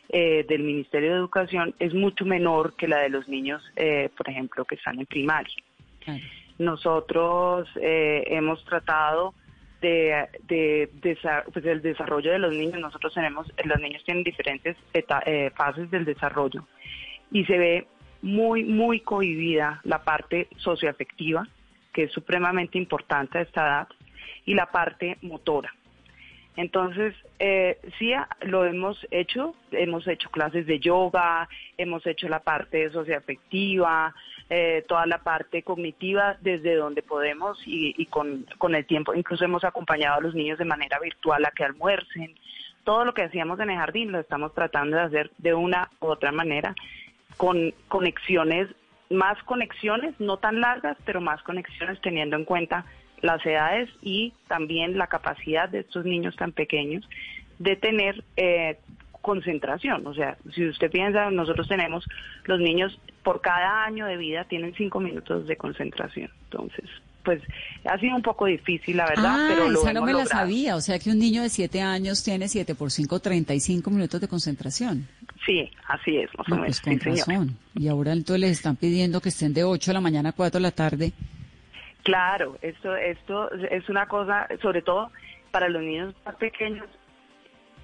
S10: eh, del Ministerio de Educación, es mucho menor que la de los niños, eh, por ejemplo, que están en primaria. Nosotros eh, hemos tratado de, de, pues, del desarrollo de los niños. Nosotros tenemos, los niños tienen diferentes fases del desarrollo y se ve muy, muy cohibida la parte socioafectiva, que es supremamente importante a esta edad. y la parte motora. Entonces, eh, sí, lo hemos hecho, hemos hecho clases de yoga, hemos hecho la parte socioafectiva, eh, toda la parte cognitiva desde donde podemos y, y con, con el tiempo, incluso hemos acompañado a los niños de manera virtual a que almuercen. Todo lo que hacíamos en el jardín lo estamos tratando de hacer de una u otra manera, con conexiones, más conexiones, no tan largas, pero más conexiones teniendo en cuenta las edades y también la capacidad de estos niños tan pequeños de tener eh, concentración. O sea, si usted piensa, nosotros tenemos, los niños por cada año de vida tienen cinco minutos de concentración. Entonces, pues ha sido un poco difícil, la verdad,
S3: ah,
S10: pero lo
S3: esa no me la sabía. O sea que un niño de 7 años tiene 7 por 5, 35 minutos de concentración.
S10: Sí, así es, más o
S3: No,
S10: menos.
S3: pues con
S10: sí,
S3: razón. Y ahora entonces les están pidiendo que estén de 8 de la mañana a 4 de la tarde.
S10: Claro, esto, esto es una cosa, sobre todo para los niños más pequeños,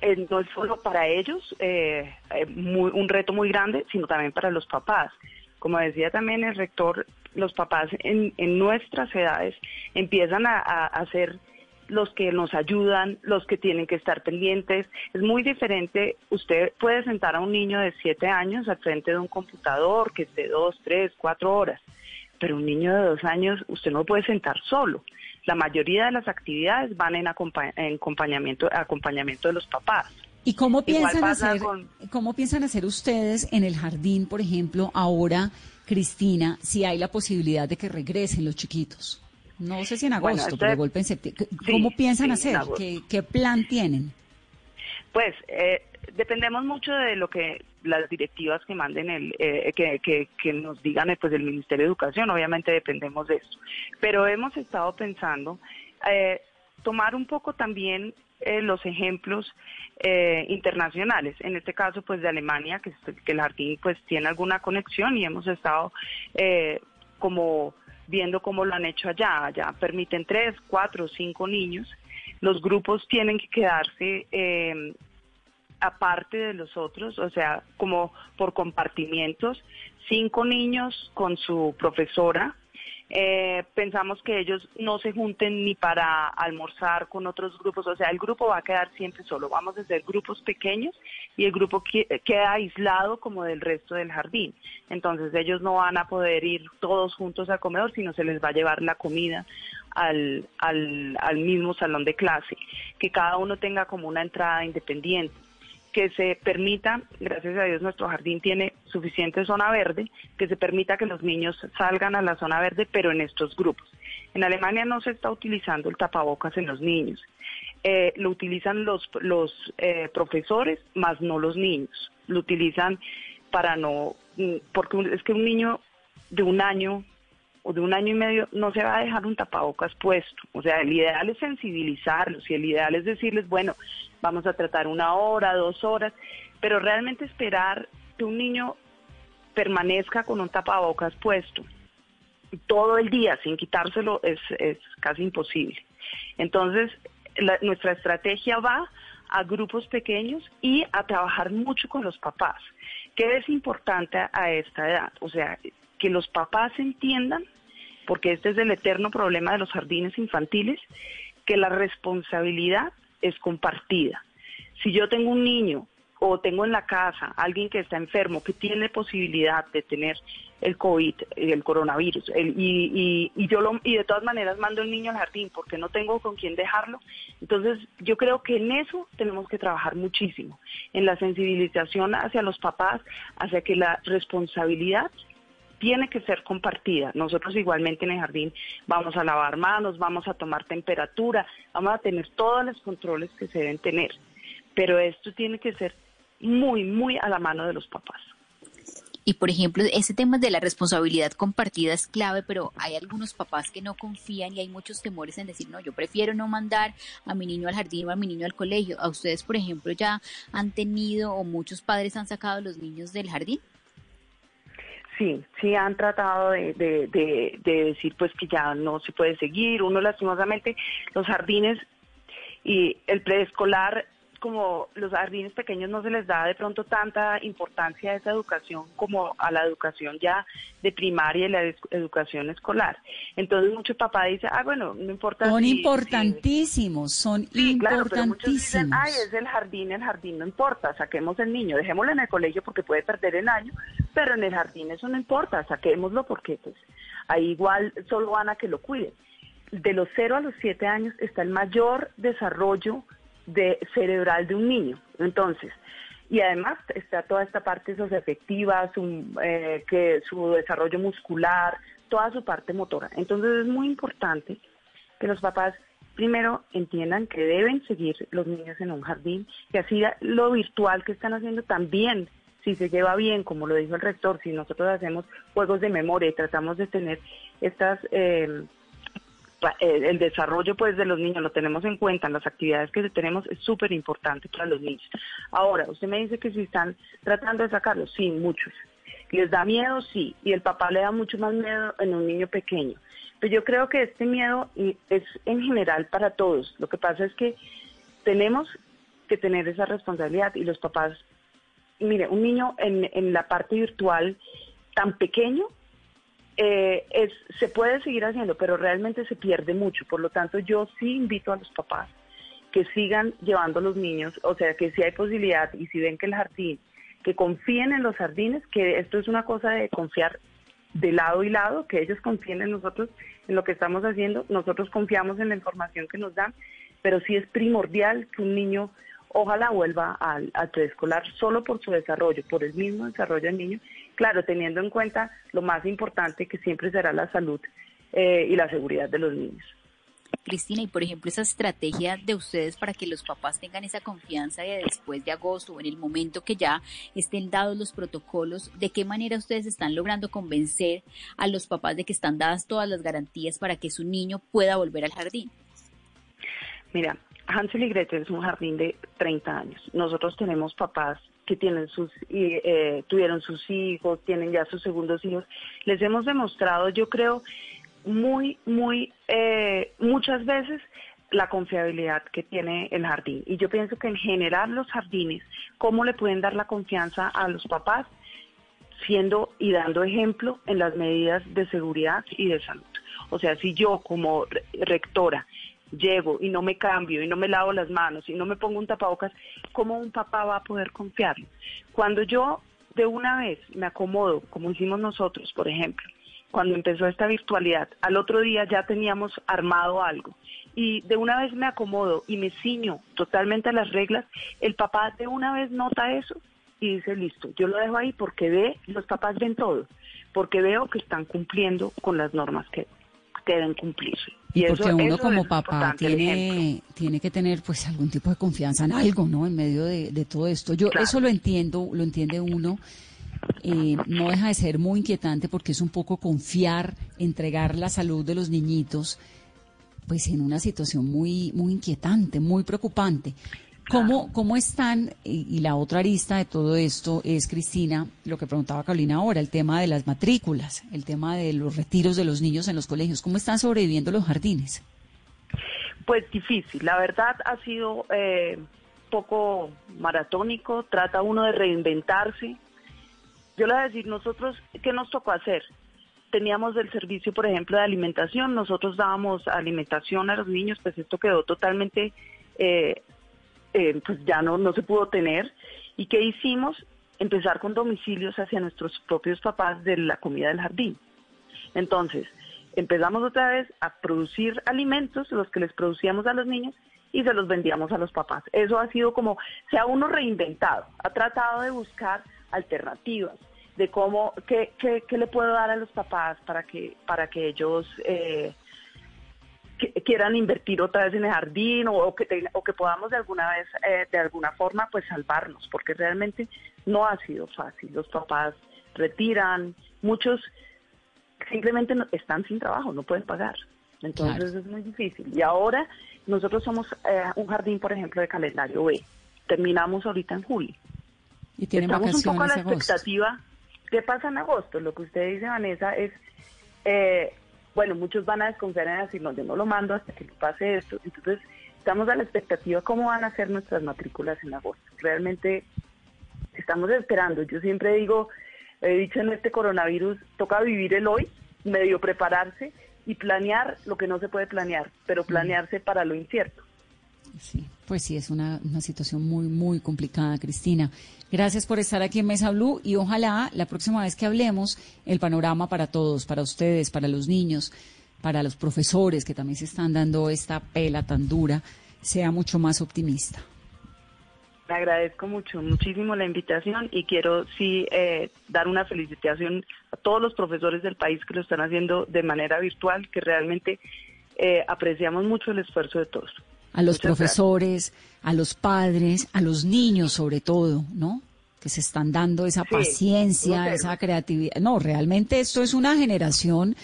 S10: eh, no es solo para ellos eh, eh, muy- un reto muy grande, sino también para los papás. Como decía también el rector, los papás en, en nuestras edades empiezan a, ser los que nos ayudan, los que tienen que estar pendientes. Es muy diferente, usted puede sentar a un niño de siete años al frente de un computador que es de dos, tres, cuatro horas pero un niño de dos años usted no lo puede sentar solo. La mayoría de las actividades van en, acompa- en acompañamiento, acompañamiento de los papás.
S3: ¿Y cómo piensan hacer,
S10: con-
S3: cómo piensan hacer ustedes en el jardín, por ejemplo, ahora, Cristina, si hay la posibilidad de que regresen los chiquitos? No sé si en
S10: Bueno,
S3: agosto,
S10: este-
S3: pero de golpe en septiembre.
S10: Sí,
S3: ¿Cómo piensan
S10: sí,
S3: hacer? ¿Qué, qué plan tienen?
S10: Pues eh, dependemos mucho de lo que las directivas que manden el eh, que, que, que nos digan eh, pues el Ministerio de Educación. Obviamente dependemos de esto, pero hemos estado pensando eh, tomar un poco también eh, los ejemplos eh, internacionales. En este caso, pues de Alemania, que el jardín pues tiene alguna conexión y hemos estado eh, como viendo cómo lo han hecho allá. Allá permiten tres, cuatro, cinco niños. Los grupos tienen que quedarse eh, aparte de los otros, o sea, como por compartimientos, cinco niños con su profesora. Eh, pensamos que ellos no se junten ni para almorzar con otros grupos, o sea, el grupo va a quedar siempre solo. Vamos a hacer grupos pequeños y el grupo que- queda aislado como del resto del jardín. Entonces ellos no van a poder ir todos juntos al comedor, sino se les va a llevar la comida al, al, al mismo salón de clase, que cada uno tenga como una entrada independiente que se permita, gracias a Dios nuestro jardín tiene suficiente zona verde, que se permita que los niños salgan a la zona verde, pero en estos grupos. En Alemania no se está utilizando el tapabocas en los niños. Eh, lo utilizan los, los eh, profesores, más no los niños. Lo utilizan para no, mm, porque es que un niño de un año o de un año y medio no se va a dejar un tapabocas puesto. O sea, el ideal es sensibilizarlos y el ideal es decirles, bueno, vamos a tratar una hora, dos horas, pero realmente esperar que un niño permanezca con un tapabocas puesto todo el día sin quitárselo es, es casi imposible. Entonces, la- nuestra estrategia va a grupos pequeños y a trabajar mucho con los papás. ¿Qué es importante a esta edad? O sea, que los papás entiendan, porque este es el eterno problema de los jardines infantiles, que la responsabilidad es compartida. Si yo tengo un niño o tengo en la casa alguien que está enfermo, que tiene posibilidad de tener el COVID, el coronavirus, el- y, y- y yo lo, y de todas maneras mando el niño al jardín porque no tengo con quién dejarlo, entonces yo creo que en eso tenemos que trabajar muchísimo, en la sensibilización hacia los papás, hacia que la responsabilidad tiene que ser compartida. Nosotros igualmente en el jardín vamos a lavar manos, vamos a tomar temperatura, vamos a tener todos los controles que se deben tener. Pero esto tiene que ser muy, muy a la mano de los papás.
S9: Y por ejemplo, ese tema de la responsabilidad compartida es clave, pero hay algunos papás que no confían y hay muchos temores en decir, no, yo prefiero no mandar a mi niño al jardín o a mi niño al colegio. ¿A ustedes, por ejemplo, ya han tenido o muchos padres han sacado a los niños del jardín?
S10: Sí, sí han tratado de, de, de, de decir pues que ya no se puede seguir. Uno lastimosamente, los jardines y el preescolar como los jardines pequeños no se les da de pronto tanta importancia a esa educación como a la educación ya de primaria y la educación escolar. Entonces muchos papás dicen, ah, bueno, no importa.
S3: Son importantísimos, son importantísimos. dicen,
S10: ay, es el jardín, el jardín no importa, saquemos el niño, dejémoslo en el colegio porque puede perder el año, pero en el jardín eso no importa, saquémoslo porque pues ahí igual solo van a que lo cuiden. De los 0 a los 7 años está el mayor desarrollo de cerebral de un niño. Entonces, y además está toda esta parte socioafectiva, su, eh, que su desarrollo muscular, toda su parte motora. Entonces es muy importante que los papás primero entiendan que deben seguir los niños en un jardín, y así lo virtual que están haciendo también, si se lleva bien, como lo dijo el rector, si nosotros hacemos juegos de memoria y tratamos de tener estas... Eh, el desarrollo pues de los niños lo tenemos en cuenta en las actividades que tenemos es súper importante para los niños. Ahora, usted me dice que si están tratando de sacarlos, sí, muchos. ¿Les da miedo? Sí. Y el papá le da mucho más miedo en un niño pequeño. Pero yo creo que este miedo es en general para todos. Lo que pasa es que tenemos que tener esa responsabilidad y los papás, mire, un niño en, en la parte virtual tan pequeño eh, es, se puede seguir haciendo, pero realmente se pierde mucho. Por lo tanto, yo sí invito a los papás que sigan llevando a los niños, o sea, que si hay posibilidad y si ven que el jardín, que confíen en los jardines, que esto es una cosa de confiar de lado y lado, que ellos confíen en nosotros, en lo que estamos haciendo, nosotros confiamos en la información que nos dan, pero sí es primordial que un niño ojalá vuelva al, al preescolar solo por su desarrollo, por el mismo desarrollo del niño claro, teniendo en cuenta lo más importante que siempre será la salud eh, y la seguridad de los niños.
S9: Cristina, y por ejemplo, esa estrategia de ustedes para que los papás tengan esa confianza de después de agosto o en el momento que ya estén dados los protocolos, ¿de qué manera ustedes están logrando convencer a los papás de que están dadas todas las garantías para que su niño pueda volver al jardín?
S10: Mira, Hansel y Gretel es un jardín de 30 años. Nosotros tenemos papás que tienen sus, eh, tuvieron sus hijos, tienen ya sus segundos hijos. Les hemos demostrado, yo creo, muy, muy, eh, muchas veces la confiabilidad que tiene el jardín. Y yo pienso que en general los jardines, ¿cómo le pueden dar la confianza a los papás? Siendo y dando ejemplo en las medidas de seguridad y de salud. O sea, si yo como rectora llego y no me cambio y no me lavo las manos y no me pongo un tapabocas, ¿cómo un papá va a poder confiar? Cuando yo de una vez me acomodo, como hicimos nosotros, por ejemplo, cuando empezó esta virtualidad, al otro día ya teníamos armado algo y de una vez me acomodo y me ciño totalmente a las reglas, el papá de una vez nota eso y dice, listo, yo lo dejo ahí porque ve, los papás ven todo, porque veo que están cumpliendo con las normas que, deben cumplirse.
S3: Y, porque uno como papá tiene, tiene que tener pues algún tipo de confianza en algo, ¿no? En medio de, todo esto. Yo eso lo entiendo, lo entiende uno. Eh, no deja de ser muy inquietante porque es un poco confiar, entregar la salud de los niñitos, pues en una situación muy, muy inquietante, muy preocupante. ¿Cómo, ¿Cómo están? Y, la otra arista de todo esto es, Cristina, lo que preguntaba Carolina ahora, el tema de las matrículas, el tema de los retiros de los niños en los colegios. ¿Cómo están sobreviviendo los jardines?
S10: Pues difícil, la verdad ha sido eh, poco maratónico, trata uno de reinventarse. Yo le voy a decir, nosotros, ¿qué nos tocó hacer? Teníamos el servicio, por ejemplo, de alimentación, nosotros dábamos alimentación a los niños, pues esto quedó totalmente eh, eh, pues ya no, no se pudo tener. ¿Y qué hicimos? Empezar con domicilios hacia nuestros propios papás de la comida del jardín. Entonces, empezamos otra vez a producir alimentos, los que les producíamos a los niños, y se los vendíamos a los papás. Eso ha sido como, se ha uno reinventado, ha tratado de buscar alternativas de cómo, qué, qué, le puedo dar a los papás para que, para que ellos eh, quieran invertir otra vez en el jardín o, que, o que podamos de alguna vez, eh, de alguna forma, pues salvarnos, porque realmente no ha sido fácil. Los papás retiran, muchos simplemente están sin trabajo, no pueden pagar. Entonces es muy difícil. Y ahora nosotros somos eh, un jardín, por ejemplo, de calendario B. Terminamos ahorita en julio.
S3: Y Estamos un poco a la
S10: expectativa. ¿Qué pasa en agosto? Lo que usted dice, Vanessa, es... Eh, bueno, muchos van a desconfiar en decir, no, yo no lo mando hasta que pase esto. Entonces, estamos a la expectativa cómo van a ser nuestras matrículas en agosto. Realmente estamos esperando. Yo siempre digo, he dicho en este coronavirus, toca vivir el hoy, medio prepararse y planear lo que no se puede planear, pero planearse para lo incierto.
S3: Sí, pues sí, es una, situación muy, muy complicada, Cristina. Gracias por estar aquí en Mesa Blue y ojalá la próxima vez que hablemos el panorama para todos, para ustedes, para los niños, para los profesores que también se están dando esta pela tan dura, sea mucho más optimista.
S10: Le agradezco mucho, muchísimo la invitación y quiero sí eh, dar una felicitación a todos los profesores del país que lo están haciendo de manera virtual, que realmente eh, apreciamos mucho el esfuerzo de todos.
S3: A los profesores, a los padres, a los niños sobre todo, ¿no? Que se están dando esa paciencia, esa creatividad. No, realmente esto es una generación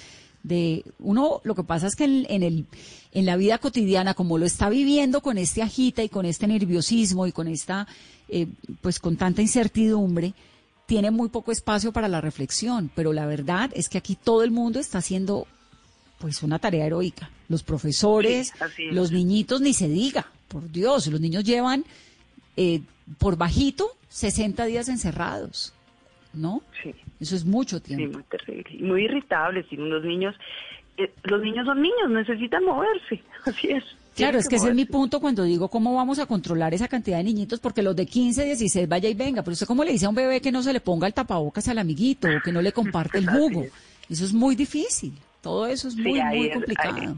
S3: de uno lo que pasa es que en, el en la vida cotidiana como lo está viviendo con este agita y con este nerviosismo y con esta eh, pues con tanta incertidumbre tiene muy poco espacio para la reflexión pero la verdad es que aquí todo el mundo está haciendo pues una tarea heroica los profesores los niñitos ni se diga por Dios los niños llevan eh, por bajito 60 días encerrados ¿no?
S10: Sí.
S3: Eso es mucho tiempo.
S10: Sí, muy terrible. muy irritables. Y los niños, eh, los niños son niños, necesitan moverse. Así es.
S3: Claro, es que, ese es mi punto cuando digo cómo vamos a controlar esa cantidad de niñitos, porque los de 15, 16, vaya y venga, pero usted cómo le dice a un bebé que no se le ponga el tapabocas al amiguito o que no le comparte el jugo. Eso es muy difícil. Todo eso es muy, muy complicado.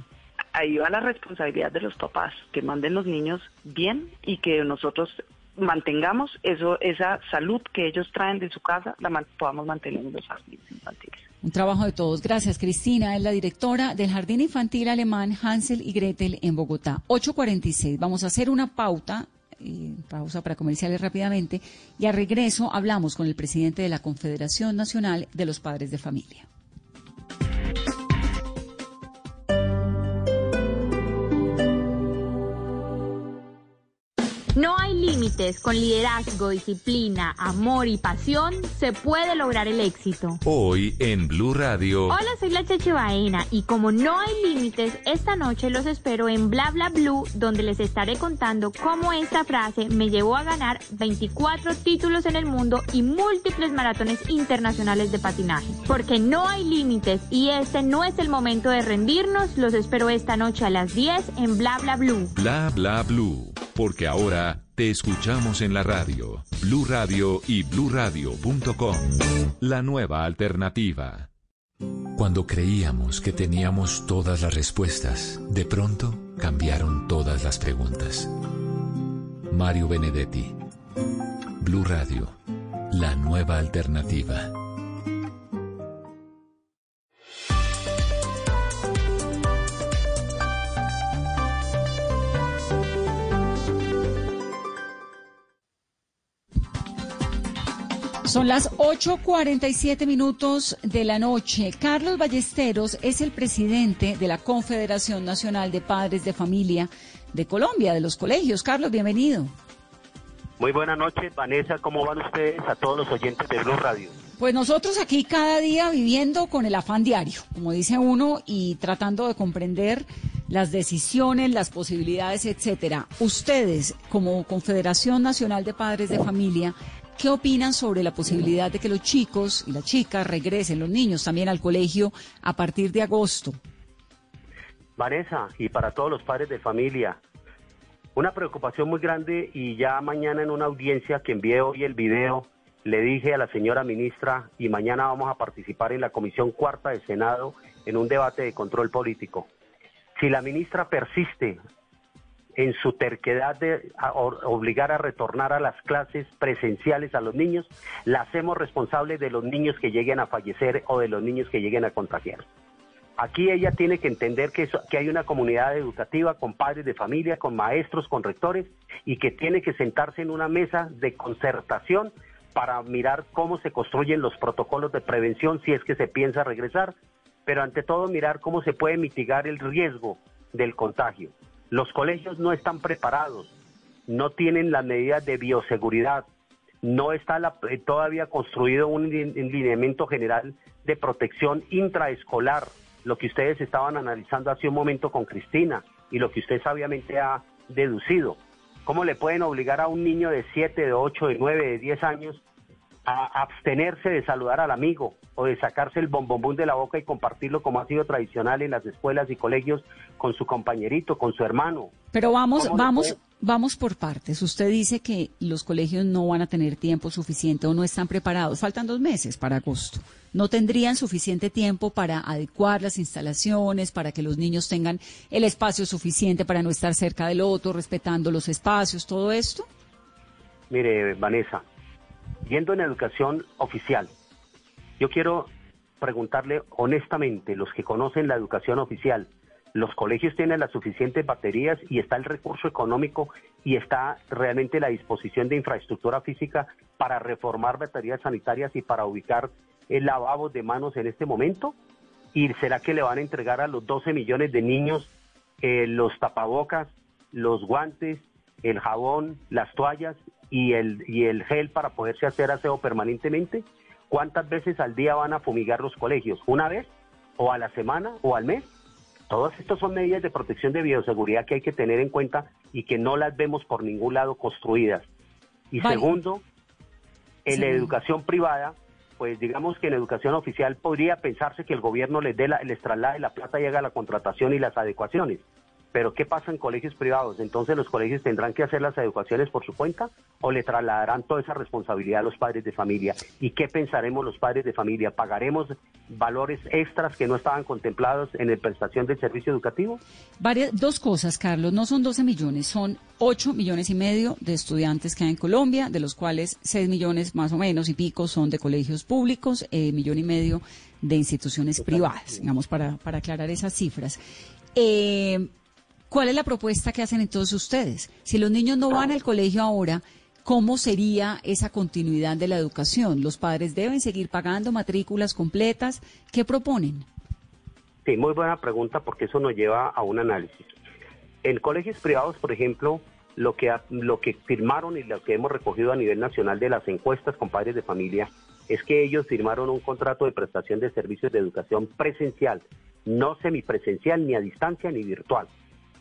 S10: ahí va la responsabilidad de los papás, que manden los niños bien y que nosotros mantengamos eso, esa salud que ellos traen de su casa, la podamos mantener en los jardines infantiles.
S3: Un trabajo de todos. Gracias, Cristina. Es la directora del Jardín Infantil Alemán Hansel y Gretel en Bogotá. 8.46. Vamos a hacer una pauta, eh, pausa para comerciales rápidamente, y a regreso hablamos con el presidente de la Confederación Nacional de los Padres de Familia.
S11: Límites. Con liderazgo, disciplina, amor y pasión se puede lograr el éxito.
S4: Hoy en Blue Radio.
S11: Hola, soy la Cheche Baena y como no hay límites, esta noche los espero en Bla Bla Blue, donde les estaré contando cómo esta frase me llevó a ganar 24 títulos en el mundo y múltiples maratones internacionales de patinaje. Porque no hay límites y este no es el momento de rendirnos. Los espero esta noche a las 10 en Bla Bla Blue.
S4: Bla Bla Blue. Porque ahora te escuchamos en la radio, Blue Radio y bluradio.com. La nueva alternativa. Cuando creíamos que teníamos todas las respuestas, de pronto cambiaron todas las preguntas. Mario Benedetti. Blue Radio, la nueva alternativa.
S3: Son las 8.47 minutos de la noche. Carlos Ballesteros es el presidente de la Confederación Nacional de Padres de Familia de Colombia, de los colegios. Carlos, bienvenido.
S12: Muy buenas noches, Vanessa. ¿Cómo van ustedes a todos los oyentes de Blue Radio?
S3: Pues nosotros aquí cada día viviendo con el afán diario, como dice uno, y tratando de comprender las decisiones, las posibilidades, etcétera. Ustedes, como Confederación Nacional de Padres de Familia, ¿Qué opinan sobre la posibilidad de que los chicos y las chicas regresen, los niños también al colegio a partir de agosto?
S12: Vanessa, y para todos los padres de familia, una preocupación muy grande y ya mañana en una audiencia que envié hoy el video, le dije a la señora ministra y mañana vamos a participar en la Comisión Cuarta del Senado en un debate de control político. Si la ministra persiste en su terquedad de obligar a retornar a las clases presenciales a los niños, la hacemos responsable de los niños que lleguen a fallecer o de los niños que lleguen a contagiar. Aquí ella tiene que entender que, que hay una comunidad educativa con padres de familia, con maestros, con rectores, y que tiene que sentarse en una mesa de concertación para mirar cómo se construyen los protocolos de prevención si es que se piensa regresar, pero ante todo mirar cómo se puede mitigar el riesgo del contagio. Los colegios no están preparados, no tienen las medidas de bioseguridad, no está eh, todavía construido un, lineamiento general de protección intraescolar, lo que ustedes estaban analizando hace un momento con Cristina y lo que usted sabiamente ha deducido. ¿Cómo le pueden obligar a un niño de 7, de 8, de 9, de 10 años a abstenerse de saludar al amigo o de sacarse el bombombón de la boca y compartirlo como ha sido tradicional en las escuelas y colegios con su compañerito, con su hermano.
S3: Pero vamos, vamos, vamos por partes. Usted dice que los colegios no van a tener tiempo suficiente o no están preparados. Faltan dos meses para agosto. No tendrían suficiente tiempo para adecuar las instalaciones, para que los niños tengan el espacio suficiente para no estar cerca del otro, respetando los espacios, todo esto.
S12: Mire, Vanessa, yendo en educación oficial, yo quiero preguntarle honestamente, los que conocen la educación oficial, los colegios tienen las suficientes baterías y está el recurso económico y está realmente la disposición de infraestructura física para reformar baterías sanitarias y para ubicar el lavabo de manos en este momento? ¿Y será que le van a entregar a los 12 millones de niños eh, los tapabocas, los guantes, el jabón, las toallas y el, y el gel para poderse hacer aseo permanentemente? ¿Cuántas veces al día van a fumigar los colegios? ¿Una vez? ¿O a la semana? ¿O al mes? Todas estas son medidas de protección de bioseguridad que hay que tener en cuenta y que no las vemos por ningún lado construidas. Y segundo, en la educación privada, pues digamos que en educación oficial podría pensarse que el gobierno les dé la, les traslade la plata y haga la contratación y las adecuaciones. Pero ¿qué pasa en colegios privados? Entonces los colegios tendrán que hacer las educaciones por su cuenta o le trasladarán toda esa responsabilidad a los padres de familia. ¿Y qué pensaremos los padres de familia? ¿Pagaremos valores extras que no estaban contemplados en la prestación del servicio educativo?
S3: Varias, dos cosas, Carlos. No son 12 millones, son 8 millones y medio de estudiantes que hay en Colombia, de los cuales 6 millones más o menos y pico son de colegios públicos, eh, millón y medio de instituciones privadas, digamos, para, para aclarar esas cifras. Eh, ¿Cuál es la propuesta que hacen entonces ustedes? Si los niños no van al colegio ahora, ¿cómo sería esa continuidad de la educación? ¿Los padres deben seguir pagando matrículas completas? ¿Qué proponen?
S12: Sí, muy buena pregunta porque eso nos lleva a un análisis. En colegios privados, por ejemplo, lo que, lo que firmaron y lo que hemos recogido a nivel nacional de las encuestas con padres de familia es que ellos firmaron un contrato de prestación de servicios de educación presencial, no semipresencial, ni a distancia, ni virtual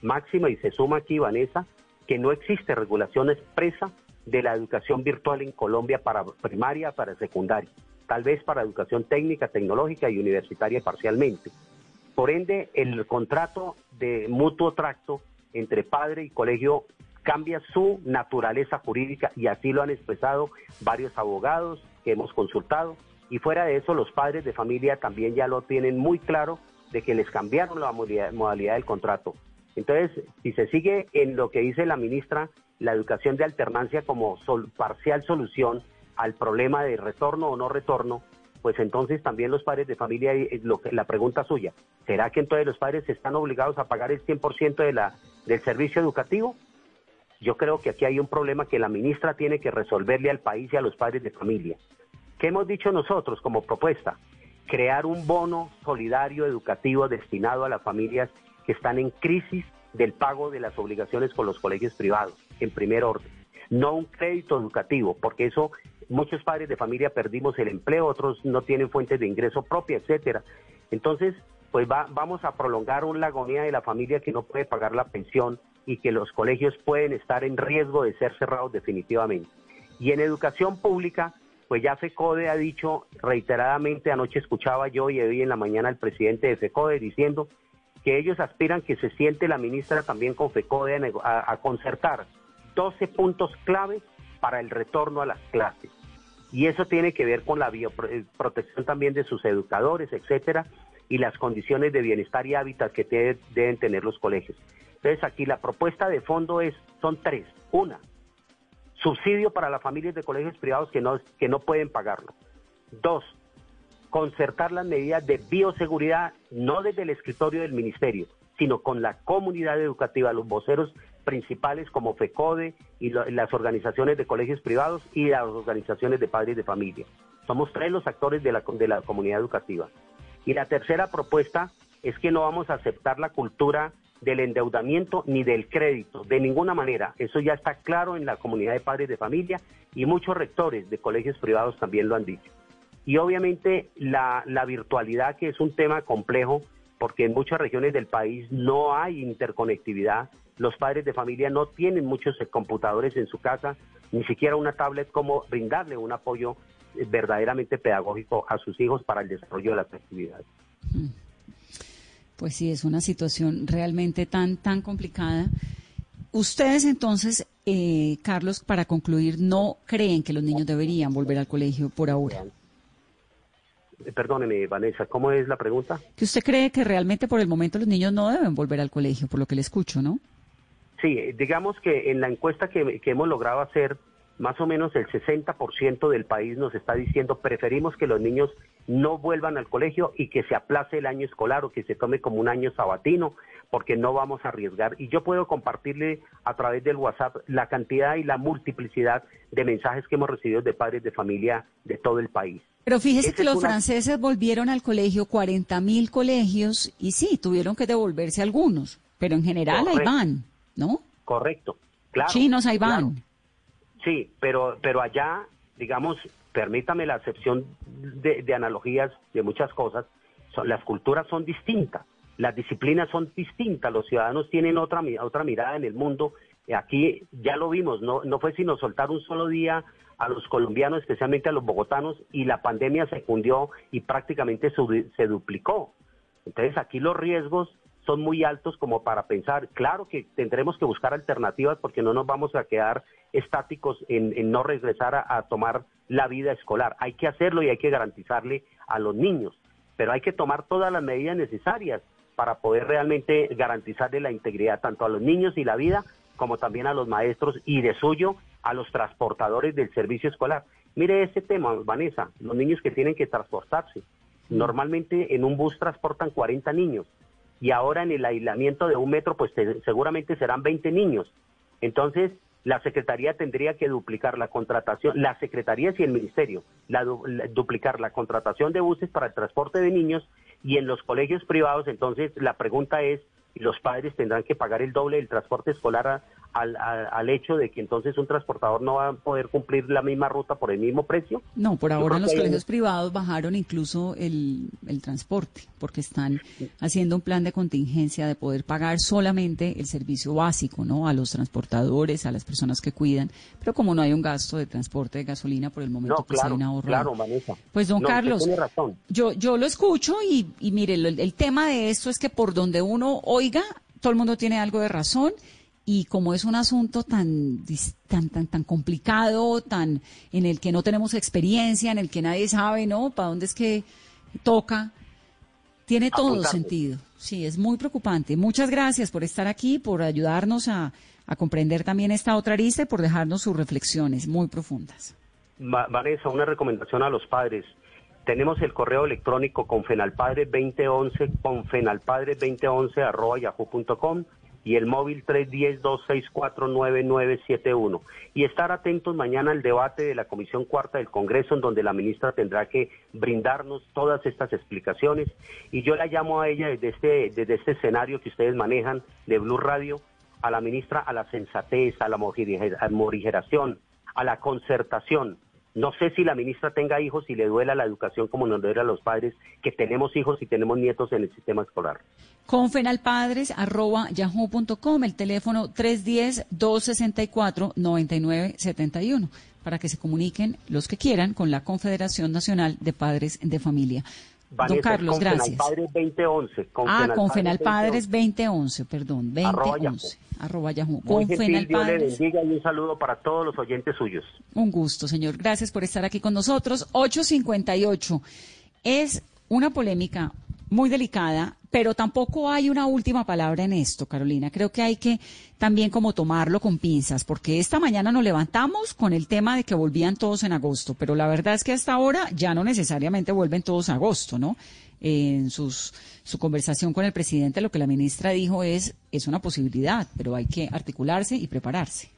S12: máxima y se suma aquí, Vanessa, que no existe regulación expresa de la educación virtual en Colombia para primaria, para secundaria, tal vez para educación técnica, tecnológica y universitaria parcialmente. Por ende, el contrato de mutuo tracto entre padre y colegio cambia su naturaleza jurídica y así lo han expresado varios abogados que hemos consultado. Y fuera de eso, los padres de familia también ya lo tienen muy claro de que les cambiaron la modalidad del contrato. Entonces, si se sigue en lo que dice la ministra, la educación de alternancia como parcial solución al problema de retorno o no retorno, pues entonces también los padres de familia, eh, lo que, la pregunta suya, ¿será que entonces los padres están obligados a pagar el 100% de la, del servicio educativo? Yo creo que aquí hay un problema que la ministra tiene que resolverle al país y a los padres de familia. ¿Qué hemos dicho nosotros como propuesta? Crear un bono solidario educativo destinado a las familias que están en crisis del pago de las obligaciones con los colegios privados, en primer orden. No un crédito educativo, porque eso muchos padres de familia perdimos el empleo, otros no tienen fuentes de ingreso propia, etcétera. Entonces, pues vamos a prolongar una agonía de la familia que no puede pagar la pensión y que los colegios pueden estar en riesgo de ser cerrados definitivamente. Y en educación pública, pues ya FECODE ha dicho reiteradamente, anoche escuchaba yo y hoy en la mañana el presidente de FECODE diciendo que ellos aspiran que se siente la ministra también con FECODE a, concertar 12 puntos claves para el retorno a las clases. Y eso tiene que ver con la eh, protección también de sus educadores, etcétera, y las condiciones de bienestar y hábitat que deben tener los colegios. Entonces aquí la propuesta de fondo es, son tres. Una, subsidio para las familias de colegios privados que no, que no pueden pagarlo. Dos, concertar las medidas de bioseguridad no desde el escritorio del ministerio, sino con la comunidad educativa, los voceros principales como FECODE y las organizaciones de colegios privados y las organizaciones de padres de familia. Somos tres los actores de la, de la comunidad educativa. Y la tercera propuesta es que no vamos a aceptar la cultura del endeudamiento ni del crédito, de ninguna manera. Eso ya está claro en la comunidad de padres de familia y muchos rectores de colegios privados también lo han dicho y obviamente la, virtualidad que es un tema complejo porque en muchas regiones del país no hay interconectividad. Los padres de familia no tienen muchos eh, computadores en su casa, ni siquiera una tablet como brindarle un apoyo eh, verdaderamente pedagógico a sus hijos para el desarrollo de las actividades.
S3: Pues sí, es una situación realmente tan, tan complicada. Ustedes entonces, eh, Carlos, para concluir, no creen que los niños deberían volver al colegio por ahora.
S12: Perdóneme, Vanessa, ¿cómo es la pregunta?
S3: Que usted cree que realmente por el momento los niños no deben volver al colegio, por lo que le escucho, ¿no?
S12: Sí, digamos que en la encuesta que, que hemos logrado hacer, más o menos el 60% del país nos está diciendo preferimos que los niños no vuelvan al colegio y que se aplace el año escolar o que se tome como un año sabatino porque no vamos a arriesgar. Y yo puedo compartirle a través del WhatsApp la cantidad y la multiplicidad de mensajes que hemos recibido de padres de familia de todo el país.
S3: Pero fíjese que los franceses volvieron al colegio, 40 mil colegios, y sí, tuvieron que devolverse algunos, pero en general ahí van, ¿no?
S12: Correcto, claro.
S3: Chinos ahí van.
S12: Sí, pero, pero allá, digamos, permítame la acepción de, analogías de muchas cosas, las culturas son distintas, las disciplinas son distintas, los ciudadanos tienen otra, otra mirada en el mundo. Aquí ya lo vimos, no, no fue sino soltar un solo día a los colombianos, especialmente a los bogotanos, y la pandemia se cundió y prácticamente se duplicó. Entonces aquí los riesgos son muy altos como para pensar, claro que tendremos que buscar alternativas porque no nos vamos a quedar estáticos en, no regresar a, tomar la vida escolar. Hay que hacerlo y hay que garantizarle a los niños, pero hay que tomar todas las medidas necesarias para poder realmente garantizarle la integridad tanto a los niños y la vida como también a los maestros y de suyo a los transportadores del servicio escolar. Mire ese tema, Vanessa, los niños que tienen que transportarse. Normalmente en un bus transportan 40 niños y ahora en el aislamiento de un metro, pues seguramente serán 20 niños. Entonces, la Secretaría tendría que duplicar la contratación, la Secretaría y el Ministerio, duplicar la contratación de buses para el transporte de niños y en los colegios privados, entonces la pregunta es, los padres tendrán que pagar el doble del transporte escolar a, al, al, hecho de que entonces un transportador no va a poder cumplir la misma ruta por el mismo precio?
S3: No, por ahora en los colegios privados bajaron incluso el, el, transporte, porque están haciendo un plan de contingencia de poder pagar solamente el servicio básico, ¿no? A los transportadores, a las personas que cuidan, pero como no hay un gasto de transporte de gasolina por el momento, pues
S12: claro,
S3: hay un ahorro.
S12: Claro, Vanessa.
S3: Pues don Carlos, yo yo lo escucho y, y mire, el, el tema de esto es que por donde uno oiga, todo el mundo tiene algo de razón y como es un asunto tan, tan, tan, tan complicado, tan, en el que no tenemos experiencia, en el que nadie sabe, ¿no? ¿Para dónde es que toca? Tiene todo sentido. Sí, es muy preocupante. Muchas gracias por estar aquí, por ayudarnos a, a comprender también esta otra arista y por dejarnos sus reflexiones muy profundas.
S12: Vanessa, una recomendación a los padres. Tenemos el correo electrónico confenalpadre2011, confenalpadre2011 arroba yahoo.com y el móvil 310-264-9971. Y estar atentos mañana al debate de la Comisión Cuarta del Congreso, en donde la ministra tendrá que brindarnos todas estas explicaciones. Y yo la llamo a ella desde este, desde este escenario que ustedes manejan de Blue Radio, a la ministra a la sensatez, a la morigeración, a la concertación no sé si la ministra tenga hijos y le duela la educación como nos duele a los padres que tenemos hijos y tenemos nietos en el sistema escolar.
S3: Confenalpadres.yahoo.com, el teléfono 310-264-9971, para que se comuniquen los que quieran con la Confederación Nacional de Padres de Familia. Don Carlos, gracias.
S12: Padres 2011.
S3: ah, Confenalpadres 2011, perdón, 2011. Arroba Yahoo.
S12: Confenalpadres. y un saludo para todos los oyentes suyos.
S3: Un gusto, señor. Gracias por estar aquí con nosotros. 858. Es una polémica muy delicada, pero tampoco hay una última palabra en esto, Carolina. Creo que hay que también como tomarlo con pinzas, porque esta mañana nos levantamos con el tema de que volvían todos en agosto, pero la verdad es que hasta ahora ya no necesariamente vuelven todos a agosto, ¿no? En sus, su conversación con el presidente, lo que la ministra dijo es, es una posibilidad, pero hay que articularse y prepararse.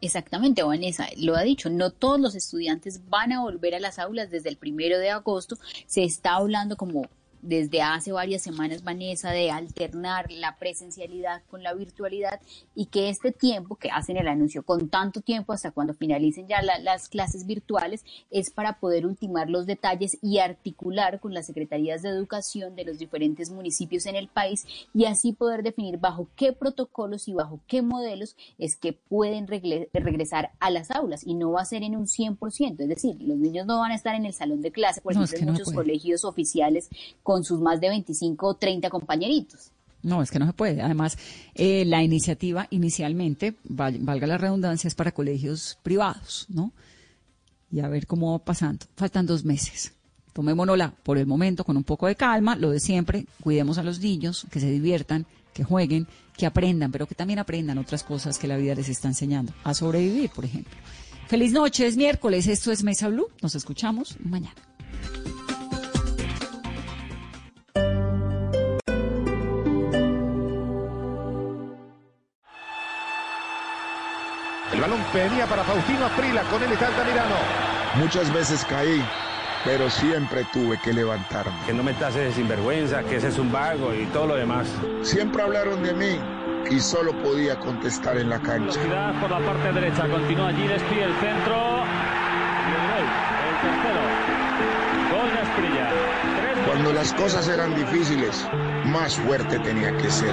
S9: Exactamente, Vanessa, lo ha dicho, no todos los estudiantes van a volver a las aulas desde el primero de agosto. Se está hablando como desde hace varias semanas, Vanessa, de alternar la presencialidad con la virtualidad y que este tiempo que hacen el anuncio con tanto tiempo hasta cuando finalicen ya las clases virtuales es para poder ultimar los detalles y articular con las secretarías de educación de los diferentes municipios en el país y así poder definir bajo qué protocolos y bajo qué modelos es que pueden regresar a las aulas. Y no va a ser en un 100%, es decir, los niños no van a estar en el salón de clase, por ejemplo, en muchos colegios oficiales con sus más de 25 o 30 compañeritos.
S3: No, es que no se puede. Además, eh, la iniciativa inicialmente, valga la redundancia, es para colegios privados, ¿no? Y a ver cómo va pasando. Faltan dos meses. Tomémonosla por el momento con un poco de calma, lo de siempre, cuidemos a los niños, que se diviertan, que jueguen, que aprendan, pero que también aprendan otras cosas que la vida les está enseñando, a sobrevivir, por ejemplo. Feliz noche, es miércoles, esto es Mesa Blue, nos escuchamos mañana.
S13: Venía para Faustino Aprila, con él está Altamirano.
S14: Muchas veces caí, pero siempre tuve que levantarme.
S15: Que no me tases de sinvergüenza, que ese es un vago y todo lo demás.
S14: Siempre hablaron de mí y solo podía contestar en la cancha.
S16: por la parte derecha, continúa allí el centro. Y el gol, el tercero. Gol de Asprilla.
S14: Cuando las cosas eran difíciles, más fuerte tenía que ser.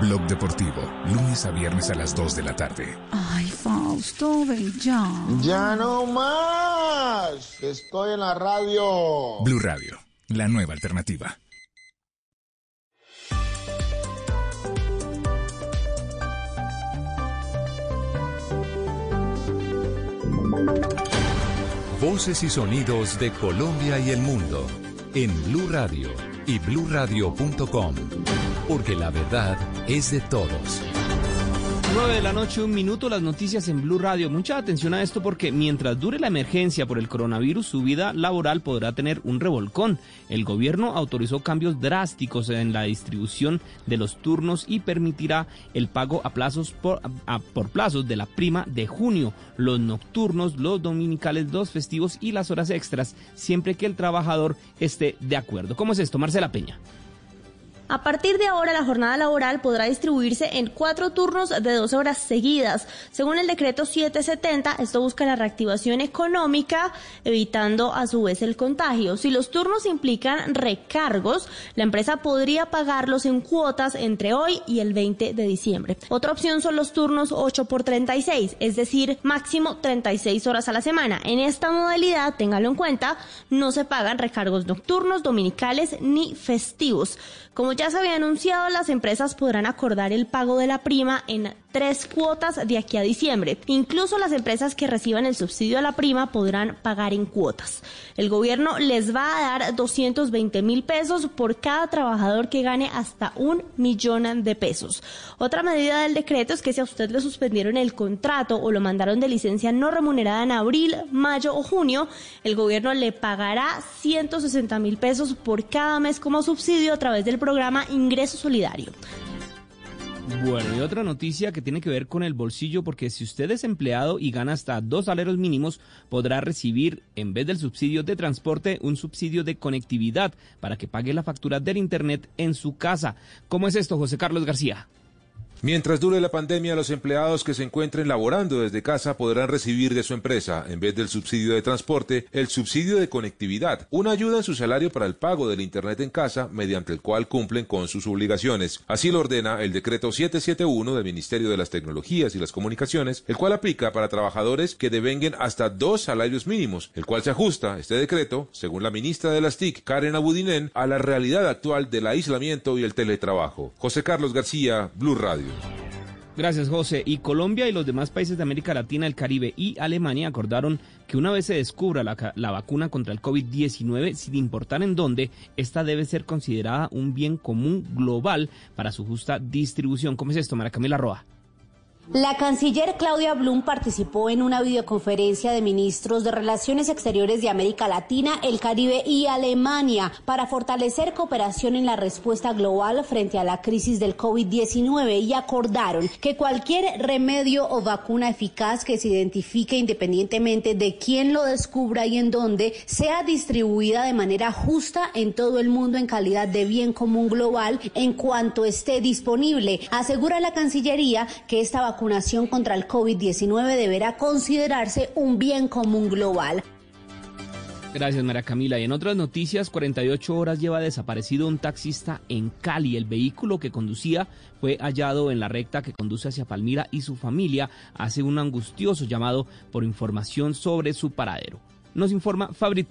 S17: Blog Deportivo, lunes a viernes a las 2 de la tarde.
S3: Ay, Fausto, ven ya.
S14: Ya no más. Estoy en la radio.
S17: Blue Radio, la nueva alternativa. Voces y sonidos de Colombia y el mundo en Blue Radio y bluradio.com, porque la verdad es de todos.
S18: 9 de la noche, un minuto, las noticias en Blue Radio. Mucha atención a esto porque mientras dure la emergencia por el coronavirus, su vida laboral podrá tener un revolcón. El gobierno autorizó cambios drásticos en la distribución de los turnos y permitirá el pago a plazos por, por plazos de la prima de junio, los nocturnos, los dominicales, los festivos y las horas extras, siempre que el trabajador esté de acuerdo. ¿Cómo es esto, Marcela Peña?
S19: A partir de ahora, la jornada laboral podrá distribuirse en cuatro turnos de dos horas seguidas. Según el decreto 770, esto busca la reactivación económica, evitando a su vez el contagio. Si los turnos implican recargos, la empresa podría pagarlos en cuotas entre hoy y el 20 de diciembre. Otra opción son los turnos 8 por 36, es decir, máximo 36 horas a la semana. En esta modalidad, téngalo en cuenta, no se pagan recargos nocturnos, dominicales ni festivos. Como ya se había anunciado, las empresas podrán acordar el pago de la prima en tres cuotas de aquí a diciembre. Incluso las empresas que reciban el subsidio a la prima podrán pagar en cuotas. El gobierno les va a dar 220 mil pesos por cada trabajador que gane hasta un millón de pesos. Otra medida del decreto es que si a usted le suspendieron el contrato o lo mandaron de licencia no remunerada en abril, mayo o junio, el gobierno le pagará 160 mil pesos por cada mes como subsidio a través del programa Ingreso Solidario.
S18: Bueno, y otra noticia que tiene que ver con el bolsillo, porque si usted es empleado y gana hasta dos salarios mínimos, podrá recibir, en vez del subsidio de transporte, un subsidio de conectividad para que pague la factura del Internet en su casa. ¿Cómo es esto, José Carlos García?
S20: Mientras dure la pandemia, los empleados que se encuentren laborando desde casa podrán recibir de su empresa, en vez del subsidio de transporte, el subsidio de conectividad, una ayuda en su salario para el pago del Internet en casa, mediante el cual cumplen con sus obligaciones. Así lo ordena el decreto 771 del Ministerio de las Tecnologías y las Comunicaciones, el cual aplica para trabajadores que devenguen hasta dos salarios mínimos, el cual se ajusta, este decreto, según la ministra de las TIC, Karen Abudinen, a la realidad actual del aislamiento y el teletrabajo. José Carlos García, Blue Radio.
S18: Gracias, José. Y Colombia y los demás países de América Latina, el Caribe y Alemania acordaron que una vez se descubra la, la vacuna contra el COVID-19, sin importar en dónde, esta debe ser considerada un bien común global para su justa distribución. ¿Cómo es esto, Mara Camila Roa?
S21: La canciller Claudia Blum participó en una videoconferencia de ministros de Relaciones Exteriores de América Latina, el Caribe y Alemania para fortalecer cooperación en la respuesta global frente a la crisis del COVID-19 y acordaron que cualquier remedio o vacuna eficaz que se identifique independientemente de quién lo descubra y en dónde sea distribuida de manera justa en todo el mundo en calidad de bien común global en cuanto esté disponible. Asegura la Cancillería que esta vacuna vacunación contra el COVID-19 deberá considerarse un bien común global.
S18: Gracias, María Camila. Y en otras noticias, 48 horas lleva desaparecido un taxista en Cali. El vehículo que conducía fue hallado en la recta que conduce hacia Palmira y su familia hace un angustioso llamado por información sobre su paradero. Nos informa Fabric